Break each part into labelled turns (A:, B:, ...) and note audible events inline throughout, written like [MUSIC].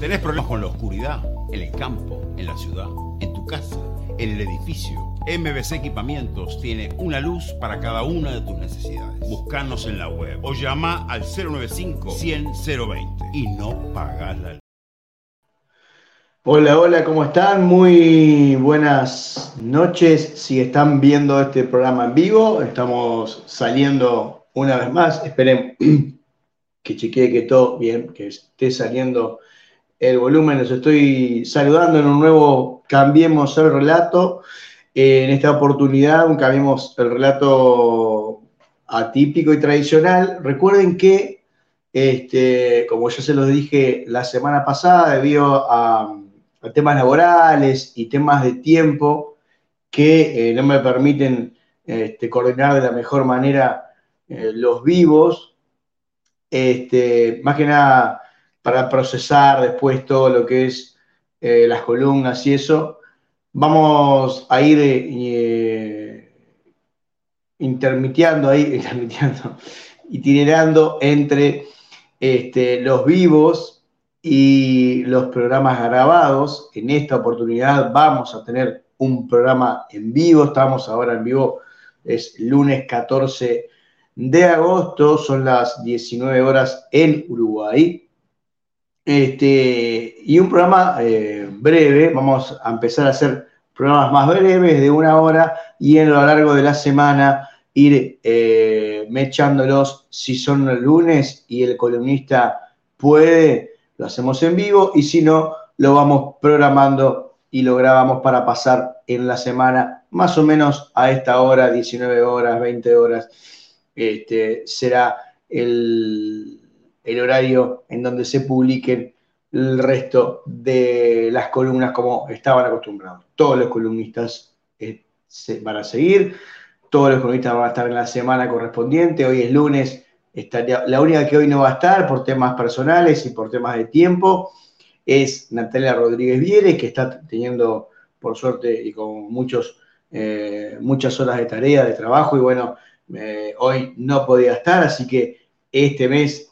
A: ¿Tenés problemas con la oscuridad? En el campo, en la ciudad, en tu casa, en el edificio. MBC Equipamientos tiene una luz para cada una de tus necesidades. Buscanos en la web o llama al 095 100 020 y no pagas la luz.
B: Hola, hola, ¿cómo están? Muy buenas noches. Si están viendo este programa en vivo, estamos saliendo una vez más. Esperen [CLEARS THROAT] que chequee que todo bien, que esté saliendo el volumen. Los estoy saludando en un nuevo Cambiemos el relato. En esta oportunidad, un Cambiemos el relato atípico y tradicional. Recuerden que, este, como ya se los dije la semana pasada, debido a, temas laborales y temas de tiempo que eh, no me permiten este, coordinar de la mejor manera eh, los vivos, este, más que nada para procesar después todo lo que es eh, las columnas y eso, vamos a ir eh, intermitiendo ahí, [LAUGHS] intermitiendo, itinerando entre este, los vivos y los programas grabados. En esta oportunidad vamos a tener un programa en vivo, estamos ahora en vivo, es lunes 14 de agosto, son las 19 horas en Uruguay. Este, y un programa eh, breve, vamos a empezar a hacer programas más breves de una hora y en lo largo de la semana ir eh, mechándolos. Si son el lunes y el columnista puede, lo hacemos en vivo y si no, lo vamos programando y lo grabamos para pasar en la semana más o menos a esta hora, 19 horas, 20 horas, este, será el el horario en donde se publiquen el resto de las columnas como estaban acostumbrados. Todos los columnistas eh, van a seguir, todos los columnistas van a estar en la semana correspondiente, hoy es lunes, la única que hoy no va a estar por temas personales y por temas de tiempo es Natalia Rodríguez Vieres, que está teniendo, por suerte y con muchos, eh, muchas horas de tarea, de trabajo, y bueno, eh, hoy no podía estar, así que este mes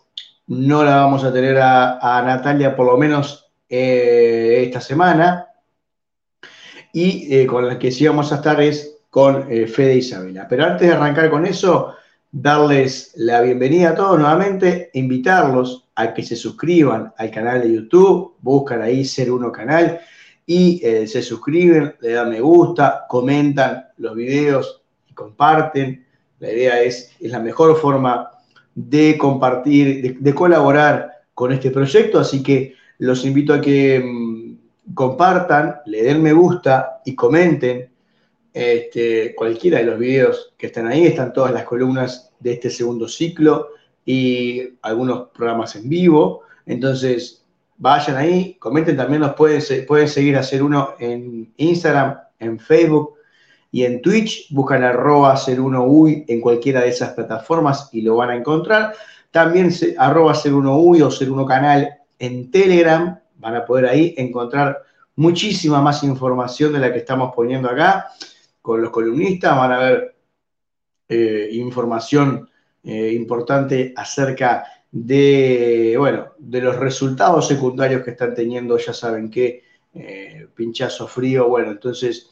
B: no la vamos a tener a, Natalia por lo menos eh, esta semana. Y eh, con la que sí vamos a estar es con eh, Fede Isabela. Pero antes de arrancar con eso, darles la bienvenida a todos nuevamente, invitarlos a que se suscriban al canal de YouTube, buscan ahí Ser Uno Canal y se suscriben, le dan me gusta, comentan los videos y comparten. La idea es, es la mejor forma de compartir, de, colaborar con este proyecto, así que los invito a que mm, compartan, le den me gusta y comenten. Este, cualquiera de los videos que están ahí, están todas las columnas de este segundo ciclo y algunos programas en vivo, entonces vayan ahí, comenten, también nos pueden, pueden seguir hacer uno en Instagram, en Facebook, y en Twitch buscan arroba 01UI en cualquiera de esas plataformas y lo van a encontrar. También arroba 01UI o 01 canal en Telegram. Van a poder ahí encontrar muchísima más información de la que estamos poniendo acá con los columnistas. Van a ver eh, información eh, importante acerca de, bueno, de los resultados secundarios que están teniendo, ya saben que eh, pinchazo frío, bueno, entonces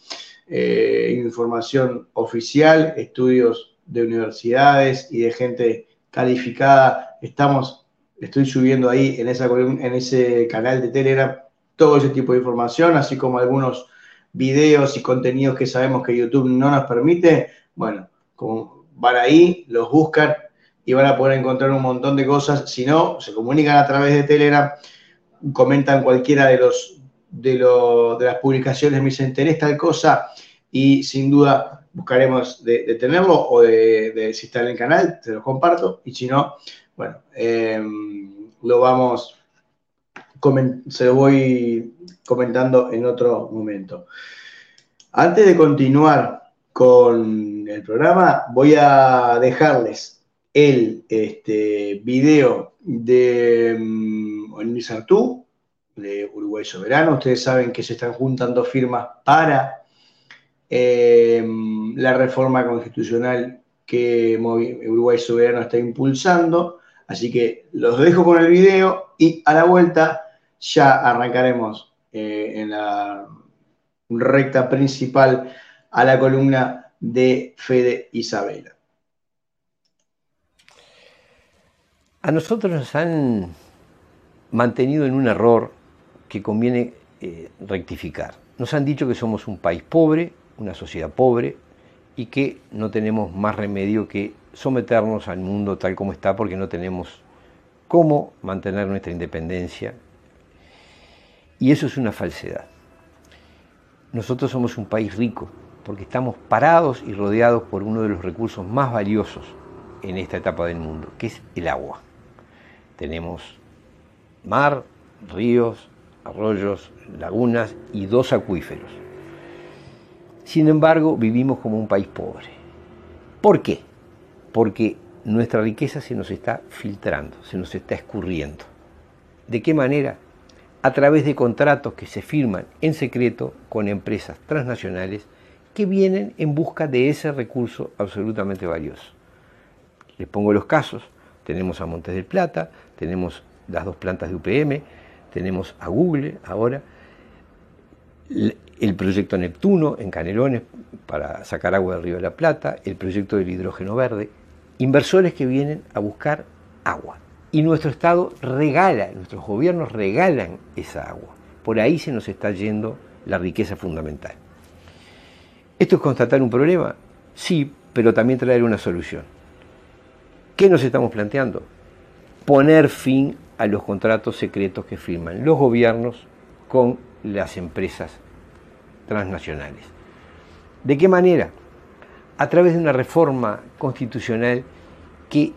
B: eh, información oficial, estudios de universidades y de gente calificada. Estamos, estoy subiendo ahí en, ese canal de Telegram todo ese tipo de información, así como algunos videos y contenidos que sabemos que YouTube no nos permite. Bueno, van ahí, los buscan y van a poder encontrar un montón de cosas. Si no, se comunican a través de Telegram, comentan cualquiera de los de, de las publicaciones, me dicen, tenés tal cosa, y sin duda buscaremos de, tenerlo o de, de, si está en el canal, te lo comparto, y si no, bueno, em, lo vamos, se lo voy comentando en otro momento. Antes de continuar con el programa, voy a dejarles el este, video de um, de Uruguay Soberano. Ustedes saben que se están juntando firmas para eh, la reforma constitucional que Uruguay Soberano está impulsando. Así que los dejo con el video y a la vuelta ya arrancaremos eh, en la recta principal a la columna de Fede Isabela.
C: A nosotros nos han mantenido en un error que conviene eh, rectificar. Nos han dicho que somos un país pobre, una sociedad pobre y que no tenemos más remedio que someternos al mundo tal como está porque no tenemos cómo mantener nuestra independencia. Y eso es una falsedad. Nosotros somos un país rico porque estamos parados y rodeados por uno de los recursos más valiosos en esta etapa del mundo, que es el agua. Tenemos mar, ríos, arroyos, lagunas y dos acuíferos. Sin embargo, vivimos como un país pobre. ¿Por qué? Porque nuestra riqueza se nos está filtrando, se nos está escurriendo. ¿De qué manera? A través de contratos que se firman en secreto con empresas transnacionales que vienen en busca de ese recurso absolutamente valioso. Les pongo los casos. Tenemos a Montes del Plata, tenemos las dos plantas de UPM, tenemos a Google ahora, el proyecto Neptuno en Canelones para sacar agua del río de la Plata, el proyecto del hidrógeno verde, inversores que vienen a buscar agua. Y nuestro Estado regala, nuestros gobiernos regalan esa agua. Por ahí se nos está yendo la riqueza fundamental. ¿Esto es constatar un problema? Sí, pero también traer una solución. ¿Qué nos estamos planteando? Poner fin a los contratos secretos que firman los gobiernos con las empresas transnacionales. ¿De qué manera? A través de una reforma constitucional que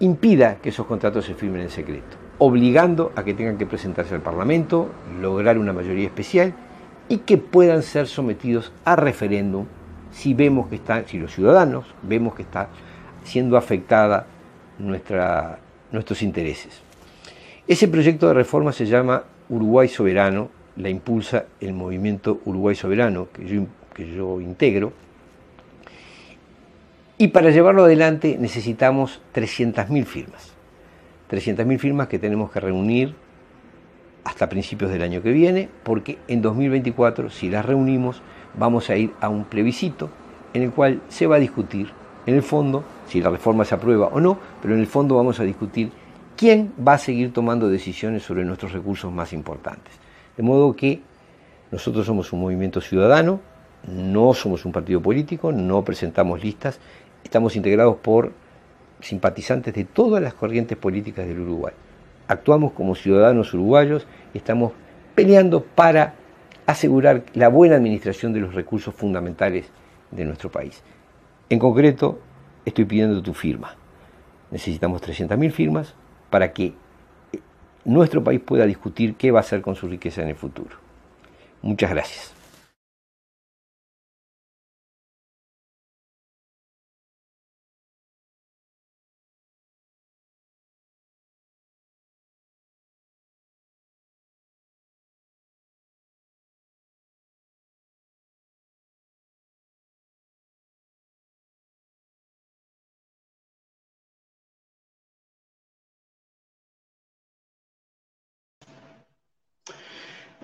C: impida que esos contratos se firmen en secreto, obligando a que tengan que presentarse al Parlamento, lograr una mayoría especial y que puedan ser sometidos a referéndum si vemos que están, si los ciudadanos vemos que está siendo afectada nuestros intereses. Ese proyecto de reforma se llama Uruguay Soberano, la impulsa el movimiento Uruguay Soberano, que yo, que yo integro. Y para llevarlo adelante necesitamos 300.000 firmas. 300.000 firmas que tenemos que reunir hasta principios del año que viene, porque en 2024, si las reunimos, vamos a ir a un plebiscito en el cual se va a discutir, en el fondo, si la reforma se aprueba o no, pero en el fondo vamos a discutir quién va a seguir tomando decisiones sobre nuestros recursos más importantes. De modo que nosotros somos un movimiento ciudadano, no somos un partido político, no presentamos listas, estamos integrados por simpatizantes de todas las corrientes políticas del Uruguay. Actuamos como ciudadanos uruguayos y estamos peleando para asegurar la buena administración de los recursos fundamentales de nuestro país. En concreto, estoy pidiendo tu firma. Necesitamos 300.000 firmas para que nuestro país pueda discutir qué va a hacer con su riqueza en el futuro. Muchas gracias.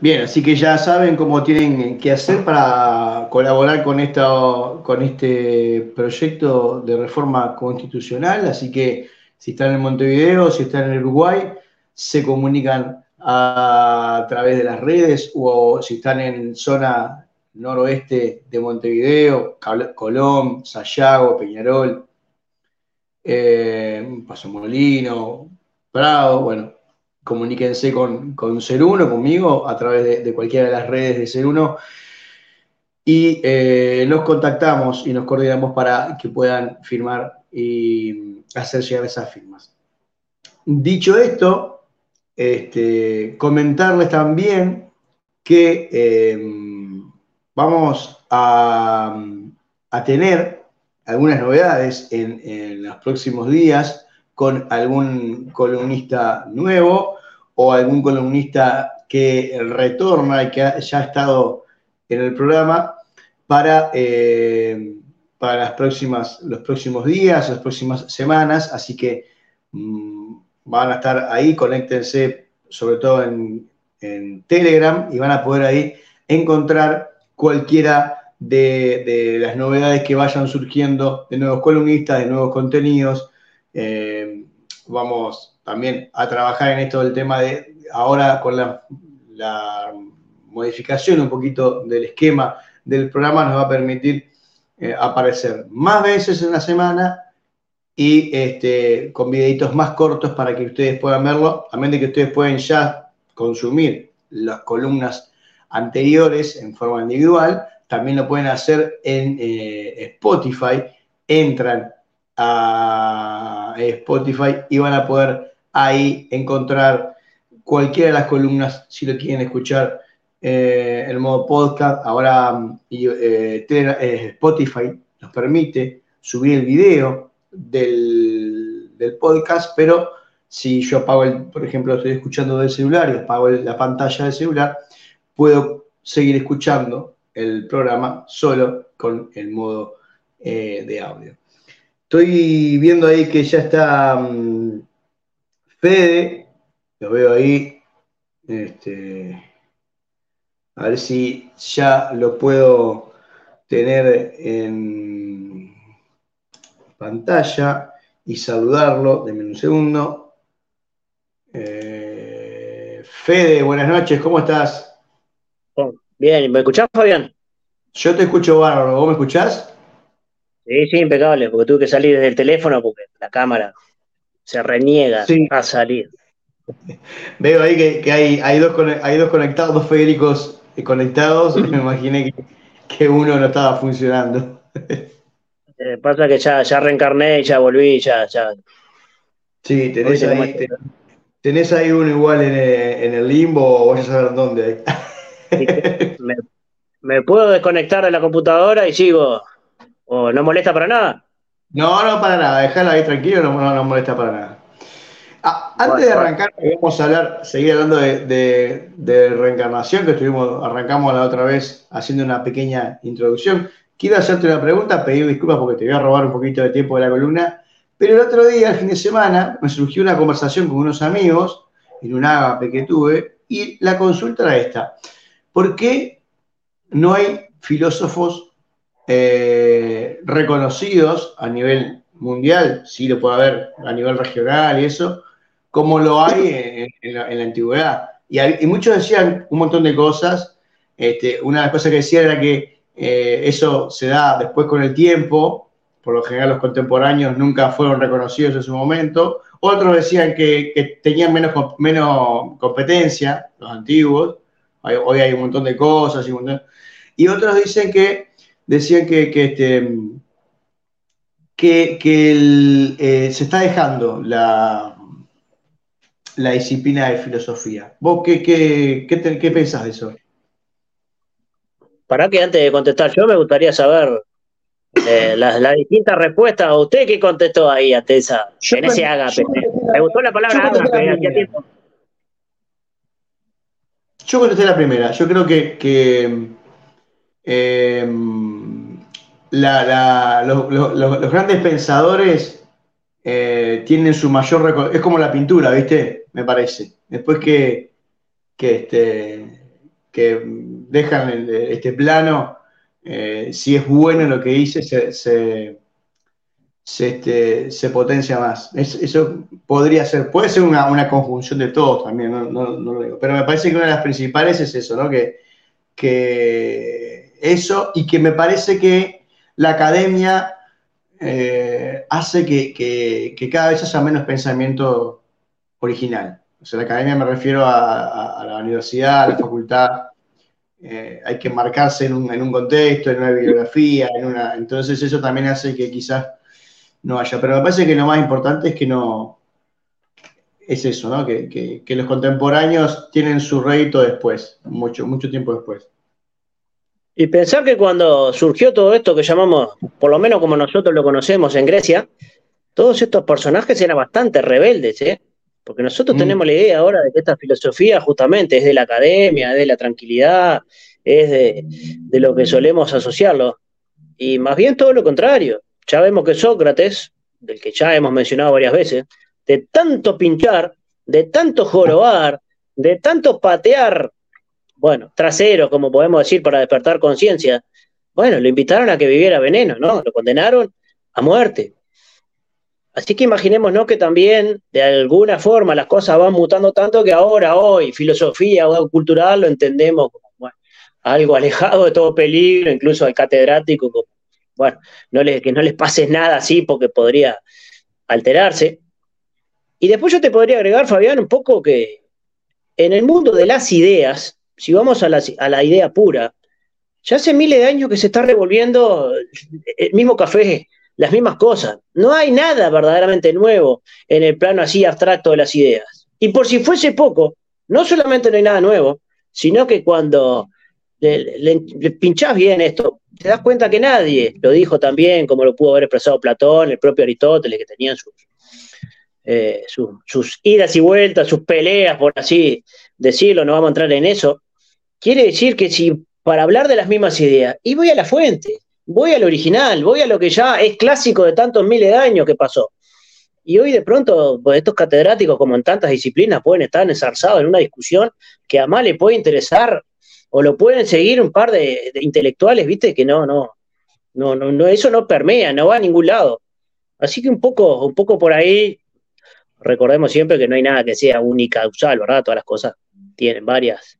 B: Bien, así que ya saben cómo tienen que hacer para colaborar con, con este proyecto de reforma constitucional. Así que si están en Montevideo, si están en Uruguay, se comunican a, través de las redes o si están en zona noroeste de Montevideo, Colón, Sayago, Peñarol, eh, Paso Molino, Prado, bueno, comuníquense con, con Ser Uno, conmigo, a través de, cualquiera de las redes de Ser Uno. Y eh, nos contactamos y nos coordinamos para que puedan firmar y hacer llegar esas firmas. Dicho esto, este, comentarles también que em, vamos a, tener algunas novedades en, en los próximos días con algún columnista nuevo o algún columnista que retorna y que ya ha estado en el programa para, eh, para las próximas, los próximos días, las próximas semanas. Así que mm, van a estar ahí, conéctense sobre todo en, en Telegram y van a poder ahí encontrar cualquiera de, las novedades que vayan surgiendo, de nuevos columnistas, de nuevos contenidos. Eh, vamos también a trabajar en esto del tema de ahora con la, modificación un poquito del esquema del programa nos va a permitir eh, aparecer más veces en la semana y este, con videitos más cortos para que ustedes puedan verlo, a menos de que ustedes pueden ya consumir las columnas anteriores en forma individual, también lo pueden hacer en eh, Spotify, entran a Spotify y van a poder ahí encontrar cualquiera de las columnas si lo quieren escuchar eh, en modo podcast. Ahora eh, Spotify nos permite subir el video del, del, podcast, pero si yo apago, el, por ejemplo, estoy escuchando del celular y apago la pantalla del celular, puedo seguir escuchando el programa solo con el modo eh, de audio. Estoy viendo ahí que ya está mm, Fede, lo veo ahí. Este, a ver si ya lo puedo tener en pantalla y saludarlo. Denme un segundo. Eh, Fede, buenas noches, ¿cómo estás?
D: Bien, ¿me escuchás, Fabián?
B: Yo te escucho bárbaro, ¿vos me escuchás?
D: Sí, sí, impecable, porque tuve que salir desde el teléfono porque la cámara se reniega a salir. [LAUGHS]
B: Veo ahí que, hay, hay, dos, hay dos conectados, dos Federicos conectados, [LAUGHS] me imaginé que, uno no estaba funcionando. [LAUGHS]
D: Eh, pasa que ya, ya reencarné y ya volví, ya, ya.
B: Sí, tenés ahí, tenés ahí uno igual en el, en el limbo o vas a saber dónde
D: me, puedo desconectar de la computadora y sigo. ¿O no molesta para nada?
B: No, no para nada. Déjala ahí tranquilo, no, no, molesta para nada. Ah, antes de arrancar, vamos a hablar, seguir hablando de, reencarnación, que estuvimos, arrancamos la otra vez haciendo una pequeña introducción. Quiero hacerte una pregunta, pedir disculpas porque te voy a robar un poquito de tiempo de la columna, pero el otro día, el fin de semana, me surgió una conversación con unos amigos en un agape que tuve y la consulta era esta. ¿Por qué no hay filósofos eh, reconocidos a nivel mundial? Sí lo puede haber a nivel regional y eso, como lo hay en, la, antigüedad. Y, muchos decían un montón de cosas. Este, una de las cosas que decían era que eh, eso se da después con el tiempo, por lo general los contemporáneos nunca fueron reconocidos en su momento. Otros decían que, tenían menos, menos competencia, los antiguos, Hoy hay un montón de cosas y, otros dicen que, decían que, que, este, que, eh, se está dejando la, la disciplina de filosofía. ¿Vos qué, qué, qué, pensás de eso?
D: Para que antes de contestar yo me gustaría saber eh, las, distintas respuestas. ¿A usted qué contestó ahí ante esa, en ese agape? Me gustó la palabra tiempo.
B: Yo contesté la primera. Yo creo que, em, los, grandes pensadores eh, tienen su mayor... Es como la pintura, ¿viste? Me parece. Después que, que, este, dejan este plano, eh, si es bueno lo que dice, se se, este, se potencia más. eso podría ser, puede ser una, conjunción de todos también, no, lo digo. Pero me parece que una de las principales es eso, ¿no? Que, que eso y que me parece que la academia eh, hace que, cada vez haya menos pensamiento original. O sea, la academia me refiero a, la universidad, a la facultad. Eh, hay que marcarse en un, en un contexto, en una bibliografía, en una. Entonces eso también hace que quizás no haya. Pero me parece que lo más importante es que no. Es eso, ¿no? Que, los contemporáneos tienen su rédito después, mucho, mucho tiempo después.
D: Y pensar que cuando surgió todo esto que llamamos, por lo menos como nosotros lo conocemos en Grecia, todos estos personajes eran bastante rebeldes, ¿eh? Porque nosotros mm. tenemos la idea ahora de que esta filosofía justamente es de la academia, es de la tranquilidad, es de, de lo que solemos asociarlo. Y más bien todo lo contrario. Ya vemos que Sócrates, del que ya hemos mencionado varias veces, de tanto pinchar, de tanto jorobar, de tanto patear, bueno, trasero, como podemos decir, para despertar conciencia, bueno, lo invitaron a que viviera veneno, ¿no? Lo condenaron a muerte. Así que imaginémonos que también, de alguna forma, las cosas van mutando tanto que ahora, hoy, filosofía o cultural lo entendemos como algo alejado de todo peligro, incluso al catedrático, como, bueno, no que no les pase nada así porque podría alterarse. Y después yo te podría agregar, Fabián, un poco que en el mundo de las ideas, si vamos a la, idea pura, ya hace miles de años que se está revolviendo el mismo café las mismas cosas. No hay nada verdaderamente nuevo en el plano así abstracto de las ideas. Y por si fuese poco, no solamente no hay nada nuevo, sino que cuando le, pinchás bien esto, te das cuenta que nadie lo dijo también, como lo pudo haber expresado Platón, el propio Aristóteles, que tenían sus, eh, sus idas y vueltas, sus peleas, por así decirlo, no vamos a entrar en eso. Quiere decir que si para hablar de las mismas ideas, y voy a la fuente, voy al original, voy a lo que ya es clásico de tantos miles de años que pasó. Y hoy de pronto pues, estos catedráticos, como en tantas disciplinas, pueden estar ensarzados en una discusión que a más le puede interesar o lo pueden seguir un par de, intelectuales, viste, que no, no, no, no, eso no permea, no va a ningún lado. Así que un poco, un poco por ahí, recordemos siempre que no hay nada que sea única, causal, ¿verdad? Todas las cosas tienen varias,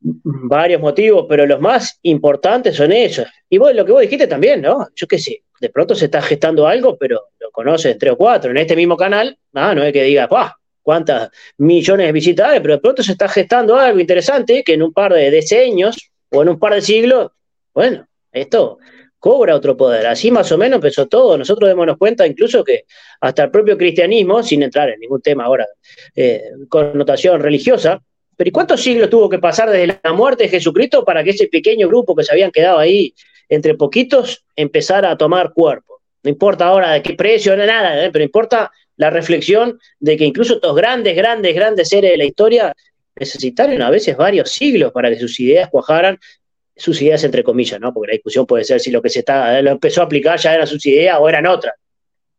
D: varios motivos, pero los más importantes son esos. Y vos, lo que vos dijiste también, ¿no? Yo qué sé, de pronto se está gestando algo, pero lo conoces tres o cuatro en este mismo canal, ah, no es que diga, ¡pah! cuántas millones de visitadores, pero de pronto se está gestando algo interesante que en un par de decenios o en un par de siglos, bueno, esto cobra otro poder. Así más o menos empezó todo. Nosotros démonos cuenta incluso que hasta el propio cristianismo, sin entrar en ningún tema ahora, eh, connotación religiosa, pero ¿y cuántos siglos tuvo que pasar desde la muerte de Jesucristo para que ese pequeño grupo que se habían quedado ahí entre poquitos empezara a tomar cuerpo? No importa ahora de qué precio, nada, ¿eh? pero importa la reflexión de que incluso estos grandes, grandes, grandes seres de la historia necesitaron a veces varios siglos para que sus ideas cuajaran, sus ideas entre comillas, ¿no? Porque la discusión puede ser si lo que se está, lo empezó a aplicar ya eran sus ideas o eran otras.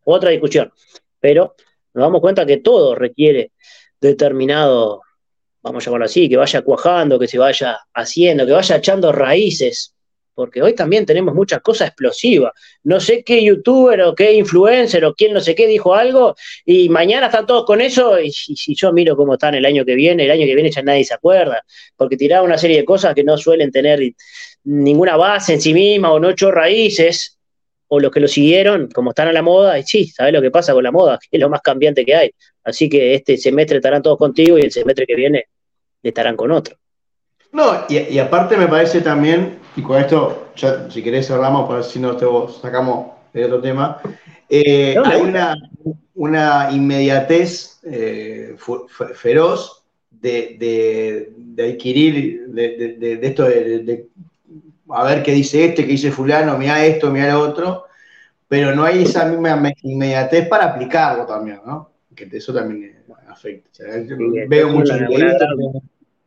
D: Otra discusión. Pero nos damos cuenta que todo requiere determinado vamos a llamarlo así, que vaya cuajando, que se vaya haciendo, que vaya echando raíces, porque hoy también tenemos muchas cosas explosivas. No sé qué youtuber o qué influencer o quién no sé qué dijo algo y mañana están todos con eso y si yo miro cómo están el año que viene, el año que viene ya nadie se acuerda, porque tiraron una serie de cosas que no suelen tener ninguna base en sí misma o no echó raíces o los que lo siguieron, como están a la moda, y sí, ¿sabes lo que pasa con la moda? [LAUGHS] Es lo más cambiante que hay. Así que este semestre estarán todos contigo y el semestre que viene estarán con otro.
B: No, y, aparte me parece también, y con esto, ya, si querés cerramos, para si nos sacamos de otro tema, eh, hay una, una inmediatez eh, feroz de, adquirir, de, esto de, a ver qué dice este, qué dice fulano, mira esto, mira lo otro, pero no hay esa misma inmediatez para aplicarlo también, ¿no? Que eso también afecta. veo mucho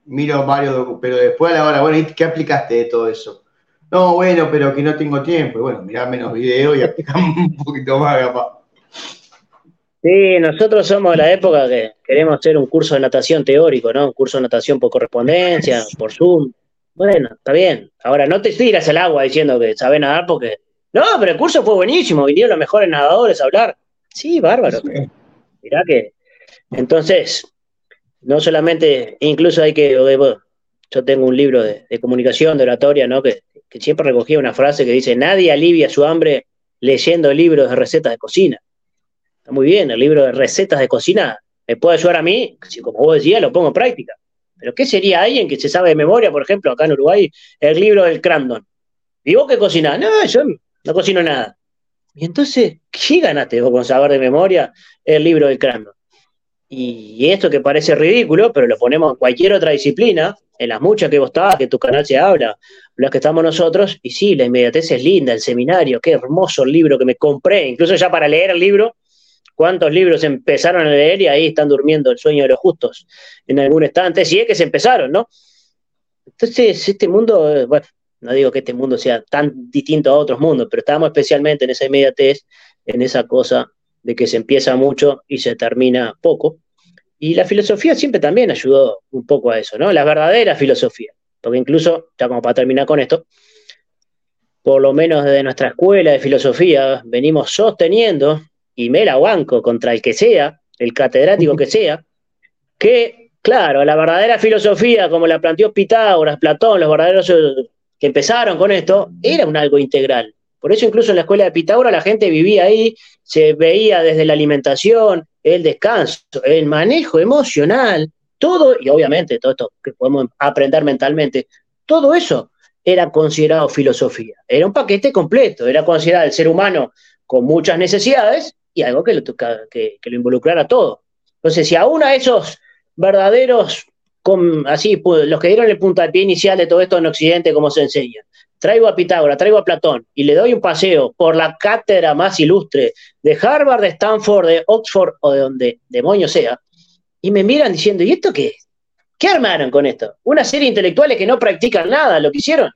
B: miro varios, pero después a la hora, bueno, ¿qué aplicaste de todo eso? No, bueno, pero que no tengo tiempo. Bueno, mirá menos videos y [LAUGHS] aplicamos un poquito más, capaz.
D: Sí, nosotros somos de la época que queremos hacer un curso de natación teórico, ¿no? Un curso de natación por correspondencia, [LAUGHS] por Zoom. Bueno, está bien. Ahora, no te tiras al agua diciendo que sabes nadar porque. No, pero el curso fue buenísimo, vinieron los mejores nadadores a hablar. Sí, bárbaro. Mirá que. Entonces, no solamente, incluso hay que. Yo tengo un libro de, comunicación, de oratoria, ¿no? Que, que, siempre recogía una frase que dice: Nadie alivia su hambre leyendo libros de recetas de cocina. Está muy bien, el libro de recetas de cocina me puede ayudar a mí, si como vos decías, lo pongo en práctica. Pero ¿qué sería alguien que se sabe de memoria, por ejemplo, acá en Uruguay, el libro del Crandon? ¿Y vos qué cocinás? No, yo no cocino nada. Y entonces, ¿qué ganaste vos con saber de memoria el libro del Crandon? Y esto que parece ridículo, pero lo ponemos en cualquier otra disciplina, en las muchas que vos estás, que tu canal se habla, las que estamos nosotros, y sí, la inmediatez es linda, el seminario, qué hermoso el libro que me compré, incluso ya para leer el libro, cuántos libros empezaron a leer y ahí están durmiendo el sueño de los justos en algún estante, si es que se empezaron, ¿no? Entonces, este mundo, eh, no digo que este mundo sea tan distinto a otros mundos, pero estamos especialmente en esa inmediatez, en esa cosa de que se empieza mucho y se termina poco. Y la filosofía siempre también ayudó un poco a eso, ¿no? La verdadera filosofía. Porque incluso, ya como para terminar con esto, por lo menos desde nuestra escuela de filosofía, venimos sosteniendo, y me la banco contra el que sea, el catedrático que sea, que, claro, la verdadera filosofía, como la planteó Pitágoras, Platón, los verdaderos empezaron con esto, era un algo integral. Por eso incluso en la escuela de Pitágoras la gente vivía ahí, se veía desde la alimentación, el descanso, el manejo emocional, todo, y obviamente todo esto que podemos aprender mentalmente, todo eso era considerado filosofía. Era un paquete completo, era considerado el ser humano con muchas necesidades y algo que lo, que, que lo involucrara todo. Entonces, si aún a esos verdaderos, así, los que dieron el puntapié inicial de todo esto en Occidente, como se enseña, traigo a Pitágoras, traigo a Platón y le doy un paseo por la cátedra más ilustre de Harvard, de Stanford, de Oxford o de donde demonio sea, y me miran diciendo, ¿y esto qué ¿Qué armaron con esto? Una serie de intelectuales que no practican nada, lo que hicieron,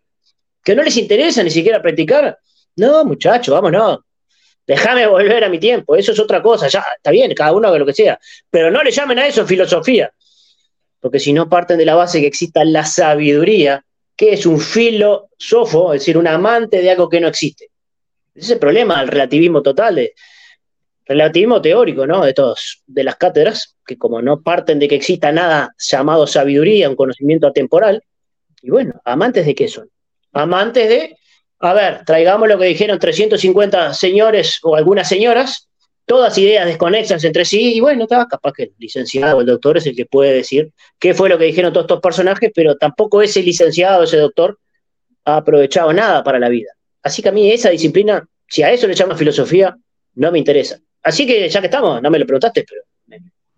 D: que no les interesa ni siquiera practicar. No, muchachos, vámonos. Déjame volver a mi tiempo, eso es otra cosa, ya está bien, cada uno haga lo que sea, pero no le llamen a eso filosofía, porque si no parten de la base que exista la sabiduría, que es un filósofo, es decir, un amante de algo que no existe. Ese es el problema del relativismo total, de relativismo teórico, ¿no? De todos, de las cátedras, que como no parten de que exista nada llamado sabiduría, un conocimiento atemporal, y bueno, amantes de qué son? Amantes de, a ver, traigamos lo que dijeron 350 señores o algunas señoras, todas ideas desconexas entre sí, y bueno, capaz que el licenciado o el doctor es el que puede decir qué fue lo que dijeron todos estos personajes, pero tampoco ese licenciado, ese doctor, ha aprovechado nada para la vida. Así que a mí esa disciplina, si a eso le llaman filosofía, no me interesa. Así que ya que estamos, no me lo preguntaste, pero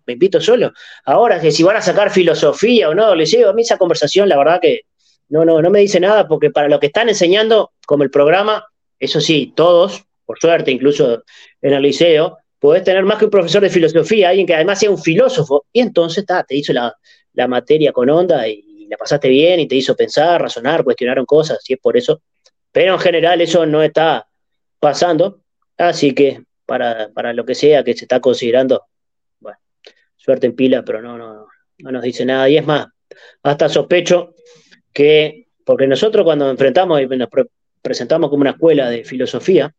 D: me, invito solo. Ahora, que si van a sacar filosofía o no, les digo, a mí esa conversación, la verdad que no, no, no me dice nada, porque para lo que están enseñando, como el programa, eso sí, todos, por suerte, incluso en el liceo, podés tener más que un profesor de filosofía, alguien que además sea un filósofo, y entonces está, te hizo la, materia con onda y la pasaste bien y te hizo pensar, razonar, cuestionaron cosas, si es por eso. Pero en general eso no está pasando, así que para, para lo que sea que se está considerando, bueno, suerte en pila, pero no, no, no nos dice nada. Y es más, hasta sospecho que, porque nosotros cuando nos enfrentamos y nos presentamos como una escuela de filosofía,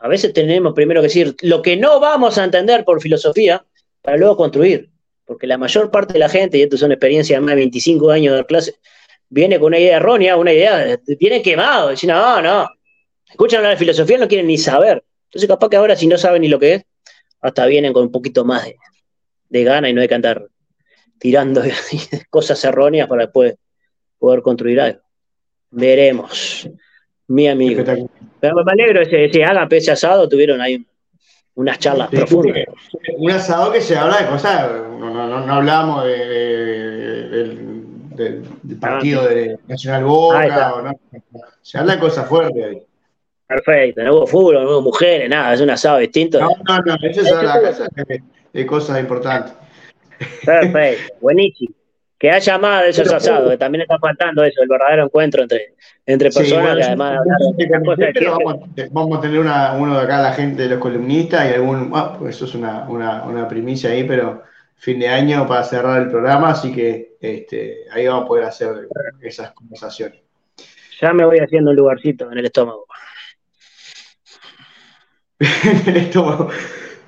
D: a veces tenemos primero que decir lo que no vamos a entender por filosofía para luego construir. Porque la mayor parte de la gente, y esto son experiencias de más de 25 años de clase, viene con una idea errónea, una idea, viene quemado, dicen, no, no, escuchan hablar de filosofía, no quieren ni saber. Entonces, capaz que ahora, si no saben ni lo que es, hasta vienen con un poquito más de, de gana y no hay que andar tirando [LAUGHS] cosas erróneas para después poder construir algo. Veremos mi amigo. Pero me alegro ese, ese pese asado, tuvieron ahí unas charlas profundas.
B: Un asado que se habla de cosas, no, no, no hablamos de, del, partido ah, de Nacional Boca, se habla de cosas fuertes ahí.
D: Perfecto, no hubo fútbol, no hubo mujeres, nada, es un asado distinto.
B: No, no, no, eso es la casa de cosas importantes.
D: Perfecto, buenísimo que haya más de esos asados, que también está faltando eso, el verdadero encuentro entre, entre personas además
B: vamos, a tener una, uno de acá, la gente de los columnistas, y algún, ah, pues eso es una, una, una, primicia ahí, pero fin de año para cerrar el programa, así que este, ahí vamos a poder hacer esas conversaciones.
D: Ya me voy haciendo un lugarcito en el estómago. [LAUGHS]
B: en el estómago.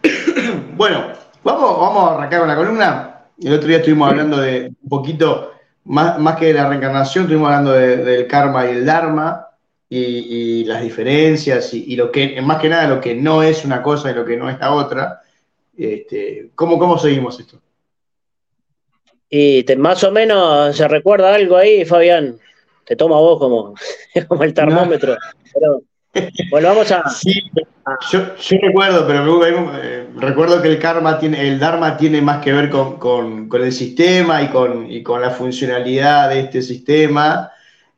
B: [COUGHS] bueno, vamos, vamos a arrancar con la columna. El otro día estuvimos hablando de un poquito, más, más que de la reencarnación, estuvimos hablando del karma y el dharma y, las diferencias y, lo que, más que nada, lo que no es una cosa y lo que no es la otra. Este, ¿cómo, ¿Cómo seguimos esto?
D: Y más o menos se recuerda algo ahí, Fabián. Te toma vos como, [LAUGHS] como el termómetro. Pero Volvamos a.
B: yo, recuerdo, pero eh, recuerdo que el karma tiene, el Dharma tiene más que ver con, el sistema y con, con, la funcionalidad de este sistema.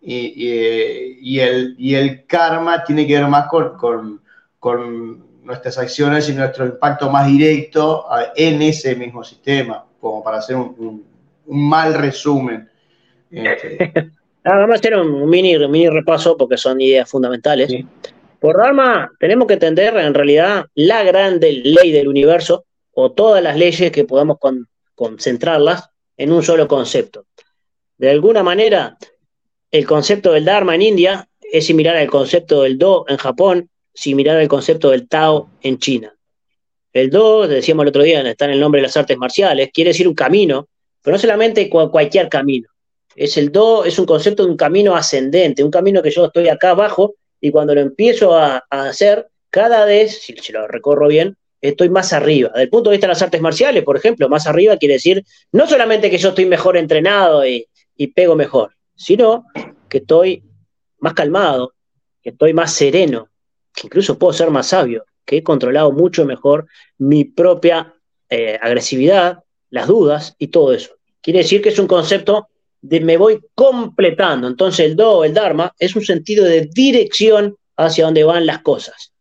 B: Y, el, y el karma tiene que ver más con, nuestras acciones y nuestro impacto más directo en ese mismo sistema, como para hacer un, mal resumen. [LAUGHS]
D: Este, Ah, vamos a hacer un mini, mini repaso porque son ideas fundamentales. Por Dharma, tenemos que entender en realidad la grande ley del universo o todas las leyes que podamos concentrarlas en un solo concepto. De alguna manera, el concepto del Dharma en India es similar al concepto del Do en Japón, similar al concepto del Tao en China. El Do, decíamos el otro día, está en el nombre de las artes marciales, quiere decir un camino, pero no solamente cualquier camino. Es el Do, es un concepto de un camino ascendente, un camino que yo estoy acá abajo y cuando lo empiezo a, hacer, cada vez, si, lo recorro bien, estoy más arriba. Desde el punto de vista de las artes marciales, por ejemplo, más arriba quiere decir no solamente que yo estoy mejor entrenado y, y pego mejor, sino que estoy más calmado, que estoy más sereno, que incluso puedo ser más sabio, que he controlado mucho mejor mi propia eh, agresividad, las dudas y todo eso. Quiere decir que es un concepto de me voy completando. Entonces el do, el dharma, es un sentido de dirección hacia donde van las cosas.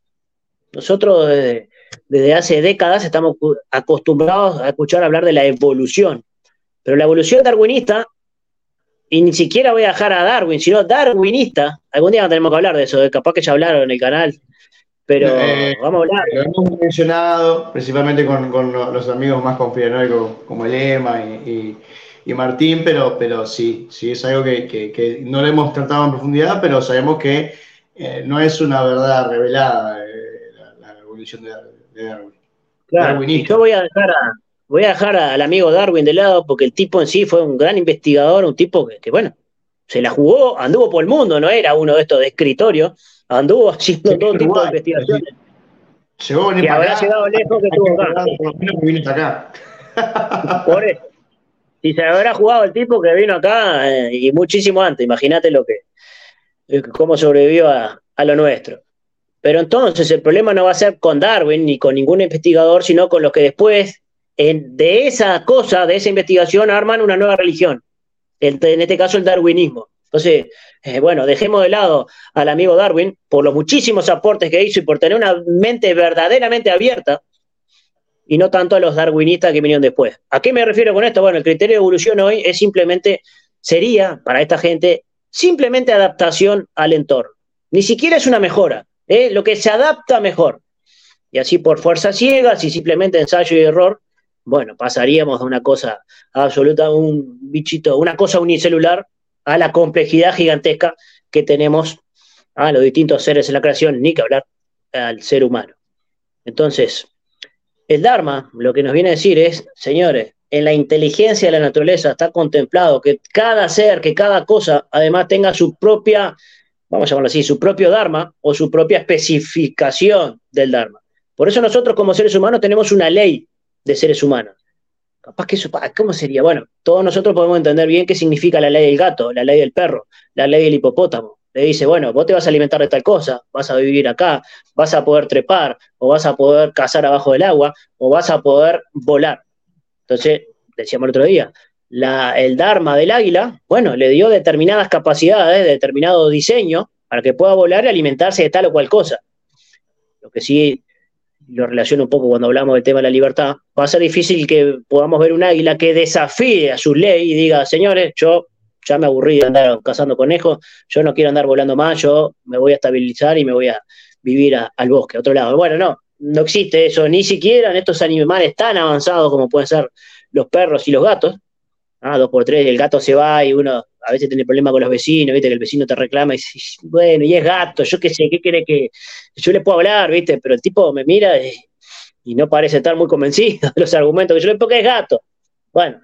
D: Nosotros desde, desde hace décadas estamos acostumbrados a escuchar hablar de la evolución, pero la evolución darwinista y ni siquiera voy a dejar a Darwin, sino darwinista. Algún día tenemos que hablar de eso, capaz que ya hablaron en el canal, pero eh, vamos a hablar.
B: Lo hemos mencionado principalmente con, los amigos más conspiranoicos como el Ema y, Martín, pero, pero sí, sí es algo que, no lo hemos tratado en profundidad, pero sabemos que eh, no es una verdad revelada eh, la, evolución de, Darwin.
D: Claro, y yo voy a dejar a, voy a dejar al amigo Darwin de lado porque el tipo en sí fue un gran investigador, un tipo que, bueno, se la jugó, anduvo por el mundo, no era uno de estos de escritorio, anduvo haciendo todo tipo de investigaciones.
B: Llegó
D: que habrá llegado lejos que
B: estuvo acá.
D: Por eso. Si se habrá jugado el tipo que vino acá eh, y muchísimo antes, imagínate lo que, eh, cómo sobrevivió a, lo nuestro. Pero entonces el problema no va a ser con Darwin ni con ningún investigador, sino con los que después de esa cosa, de esa investigación, arman una nueva religión. en este caso, el darwinismo. Entonces, eh, bueno, dejemos de lado al amigo Darwin por los muchísimos aportes que hizo y por tener una mente verdaderamente abierta y no tanto a los darwinistas que vinieron después. ¿A qué me refiero con esto? Bueno, el criterio de evolución hoy es simplemente, sería para esta gente, simplemente adaptación al entorno. Ni siquiera es una mejora, ¿eh? lo que se adapta mejor. Y así por fuerza ciegas y simplemente ensayo y error, bueno, pasaríamos de una cosa absoluta, un bichito, una cosa unicelular, a la complejidad gigantesca que tenemos a los distintos seres en la creación, ni que hablar al ser humano. Entonces, el Dharma lo que nos viene a decir es, señores, en la inteligencia de la naturaleza está contemplado que cada ser, que cada cosa, además tenga su propia, vamos a llamarlo así, su propio Dharma o su propia especificación del Dharma. Por eso nosotros como seres humanos tenemos una ley de seres humanos. Capaz que eso, ¿cómo sería? Bueno, todos nosotros podemos entender bien qué significa la ley del gato, la ley del perro, la ley del hipopótamo. Le dice, bueno, vos te vas a alimentar de tal cosa, vas a vivir acá, vas a poder trepar, o vas a poder cazar abajo del agua, o vas a poder volar. Entonces, decíamos el otro día, la, el Dharma del águila, bueno, le dio determinadas capacidades, determinado diseño, para que pueda volar y alimentarse de tal o cual cosa. Lo que sí lo relaciono un poco cuando hablamos del tema de la libertad, va a ser difícil que podamos ver un águila que desafíe a su ley y diga, señores, yo ya me aburrí de andar cazando conejos, yo no quiero andar volando más, yo me voy a estabilizar y me voy a vivir al bosque, a otro lado. Bueno, no, no existe eso, ni siquiera en estos animales tan avanzados como pueden ser los perros y los gatos. Ah, dos por tres, el gato se va y uno a veces tiene problemas con los vecinos, viste, que el vecino te reclama y dice, bueno, y es gato, yo qué sé, ¿qué quiere que yo le puedo hablar, viste? Pero el tipo me mira y, no parece estar muy convencido de los argumentos que yo le pongo es gato. Bueno,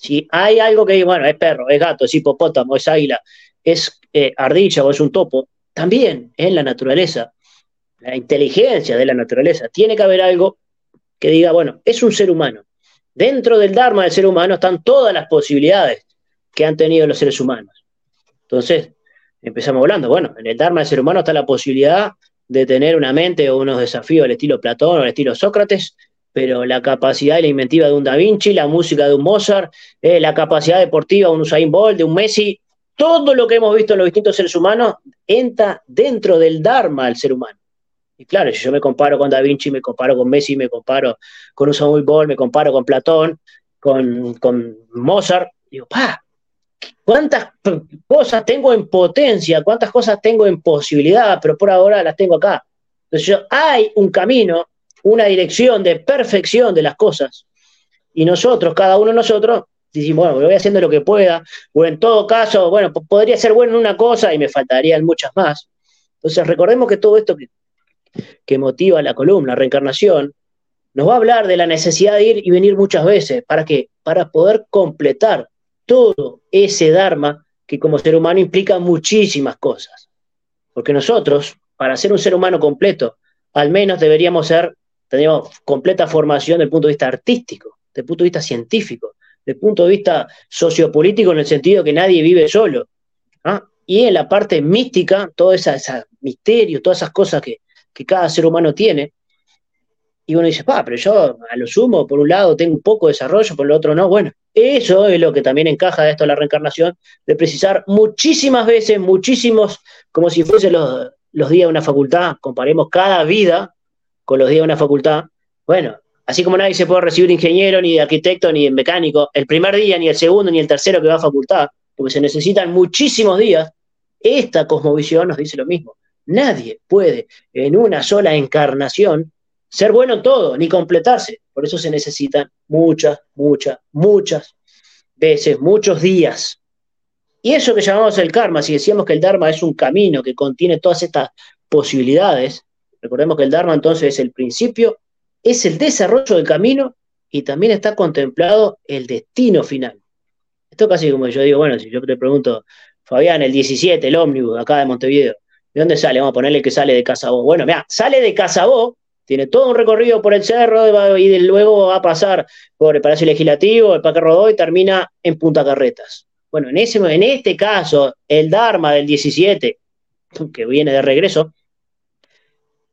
D: si hay algo que, bueno, es perro, es gato, es hipopótamo, es águila, es eh, ardilla o es un topo, también en la naturaleza, la inteligencia de la naturaleza, tiene que haber algo que diga, bueno, es un ser humano. Dentro del Dharma del ser humano están todas las posibilidades que han tenido los seres humanos. Entonces, empezamos hablando, bueno, en el Dharma del ser humano está la posibilidad de tener una mente o unos desafíos al estilo Platón o al estilo Sócrates, pero la capacidad y la inventiva de un Da Vinci, la música de un Mozart, eh, la capacidad deportiva de un Usain Bolt, de un Messi, todo lo que hemos visto en los distintos seres humanos entra dentro del Dharma del ser humano. Y claro, si yo me comparo con Da Vinci, me comparo con Messi, me comparo con Usain Bolt, me comparo con Platón, con, con Mozart, digo, pa, cuántas cosas tengo en potencia, cuántas cosas tengo en posibilidad, pero por ahora las tengo acá. Entonces hay un camino, una dirección de perfección de las cosas. Y nosotros, cada uno de nosotros, decimos, bueno, voy haciendo lo que pueda, o en todo caso, bueno, podría ser bueno en una cosa y me faltarían muchas más. Entonces, recordemos que todo esto que, motiva la columna, reencarnación, nos va a hablar de la necesidad de ir y venir muchas veces. ¿Para qué? Para poder completar todo ese Dharma que como ser humano implica muchísimas cosas. Porque nosotros, para ser un ser humano completo, al menos deberíamos ser, teníamos completa formación desde el punto de vista artístico, desde el punto de vista científico, desde el punto de vista sociopolítico en el sentido que nadie vive solo. ¿ah? Y en la parte mística, todo ese misterio, todas esas cosas que, cada ser humano tiene, y uno dice, pa, pero yo a lo sumo, por un lado tengo un poco de desarrollo, por el otro no. Bueno, eso es lo que también encaja de esto de la reencarnación, de precisar muchísimas veces, muchísimos, como si fuesen los días de una facultad, comparemos cada vida con los días de una facultad. Bueno, así como nadie se puede recibir ingeniero, ni de arquitecto, ni de mecánico, el primer día, ni el segundo, ni el tercero que va a facultad, porque se necesitan muchísimos días, esta cosmovisión nos dice lo mismo. Nadie puede en una sola encarnación ser bueno en todo, ni completarse. Por eso se necesitan muchas, muchas, muchas veces, muchos días. Y eso que llamamos el karma, si decíamos que el Dharma es un camino que contiene todas estas posibilidades, recordemos que el Dharma entonces es el principio, es el desarrollo del camino y también está contemplado el destino final. Esto casi como yo digo, bueno, si yo te pregunto, Fabián, el 17, el ómnibus acá de Montevideo, ¿de dónde sale? Vamos a ponerle que sale de Casabó. Bueno, mira, sale de Casabó tiene todo un recorrido por el cerro y luego va a pasar por el Palacio Legislativo, el Parque Rodó y termina en Punta Carretas. Bueno, en, ese, en este caso, el Dharma del 17, que viene de regreso,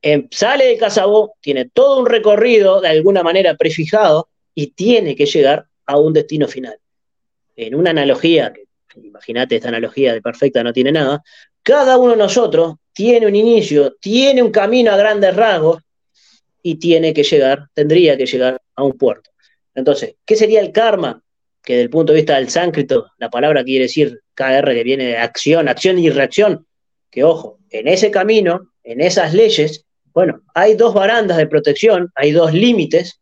D: em, sale de Casabó, tiene todo un recorrido de alguna manera prefijado y tiene que llegar a un destino final. En una analogía, imagínate esta analogía de perfecta no tiene nada, cada uno de nosotros tiene un inicio, tiene un camino a grandes rasgos y tiene que llegar, tendría que llegar a un puerto. Entonces, ¿qué sería el karma? Que desde el punto de vista del sánscrito, la palabra quiere decir KR, que viene de acción, acción y reacción. Que ojo, en ese camino, en esas leyes, bueno, hay dos barandas de protección, hay dos límites,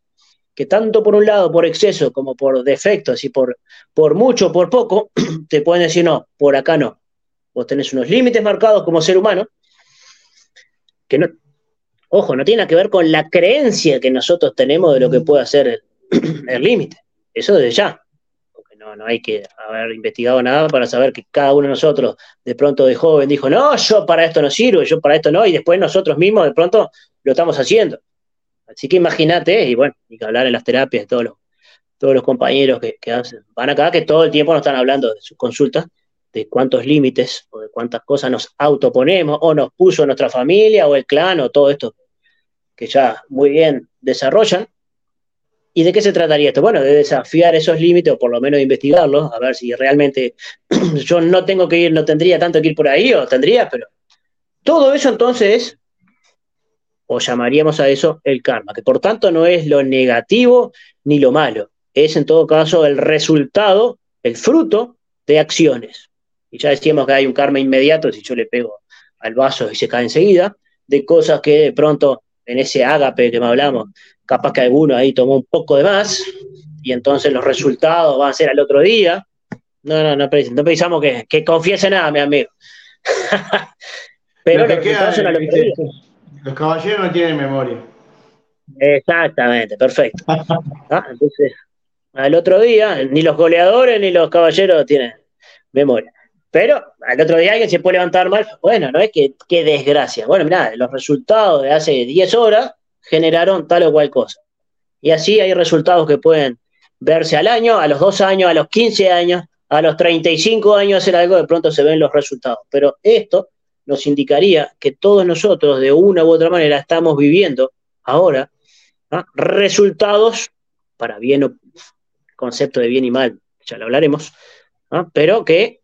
D: que tanto por un lado por exceso como por defecto, así por, por mucho, por poco, [CLEARS THROAT] te pueden decir no, por acá no. Vos tenés unos límites marcados como ser humano, que no, Ojo, no tiene que ver con la creencia que nosotros tenemos de lo que puede hacer [CLEARS THROAT] el límite. Eso desde ya. No hay que haber investigado nada para saber que cada uno de nosotros de pronto de joven dijo, no, yo para esto no sirvo, yo para esto no, y después nosotros mismos de pronto lo estamos haciendo. Así que imagínate, y bueno, hay que hablar en las terapias de todos los, todos los compañeros que, que van acá, que todo el tiempo nos están hablando de sus consultas, de cuántos límites o de cuántas cosas nos autoponemos o nos puso nuestra familia o el clan o todo esto que ya muy bien desarrollan. ¿Y de qué se trataría esto? Bueno, de desafiar esos límites o por lo menos de investigarlos, a ver si realmente [CLEARS THROAT] yo no tengo que ir, no tendría tanto que ir por ahí o tendría, pero todo eso entonces, o llamaríamos a eso el karma, que por tanto no es lo negativo ni lo malo, es en todo caso el resultado, el fruto de acciones. Y ya decíamos que hay un karma inmediato, si yo le pego al vaso y se cae enseguida, de cosas que de pronto en ese ágape que me hablamos, capaz que alguno ahí tomó un poco de más y entonces los resultados van a ser al otro día. No, no, no, no pensamos que, que confiese nada, mi amigo. [LAUGHS]
B: Pero los, los caballeros no tienen memoria.
D: Exactamente, perfecto. [LAUGHS] Ah, entonces, al otro día, ni los goleadores ni los caballeros tienen memoria. Pero al otro día alguien se puede levantar mal. Bueno, no es que qué desgracia. Bueno, mira, los resultados de hace 10 horas generaron tal o cual cosa. Y así hay resultados que pueden verse al año, a los 2 años, a los 15 años, a los 35 años hacer algo, de pronto se ven los resultados. Pero esto nos indicaría que todos nosotros, de una u otra manera, estamos viviendo ahora ¿ah? resultados para bien o concepto de bien y mal, ya lo hablaremos, pero que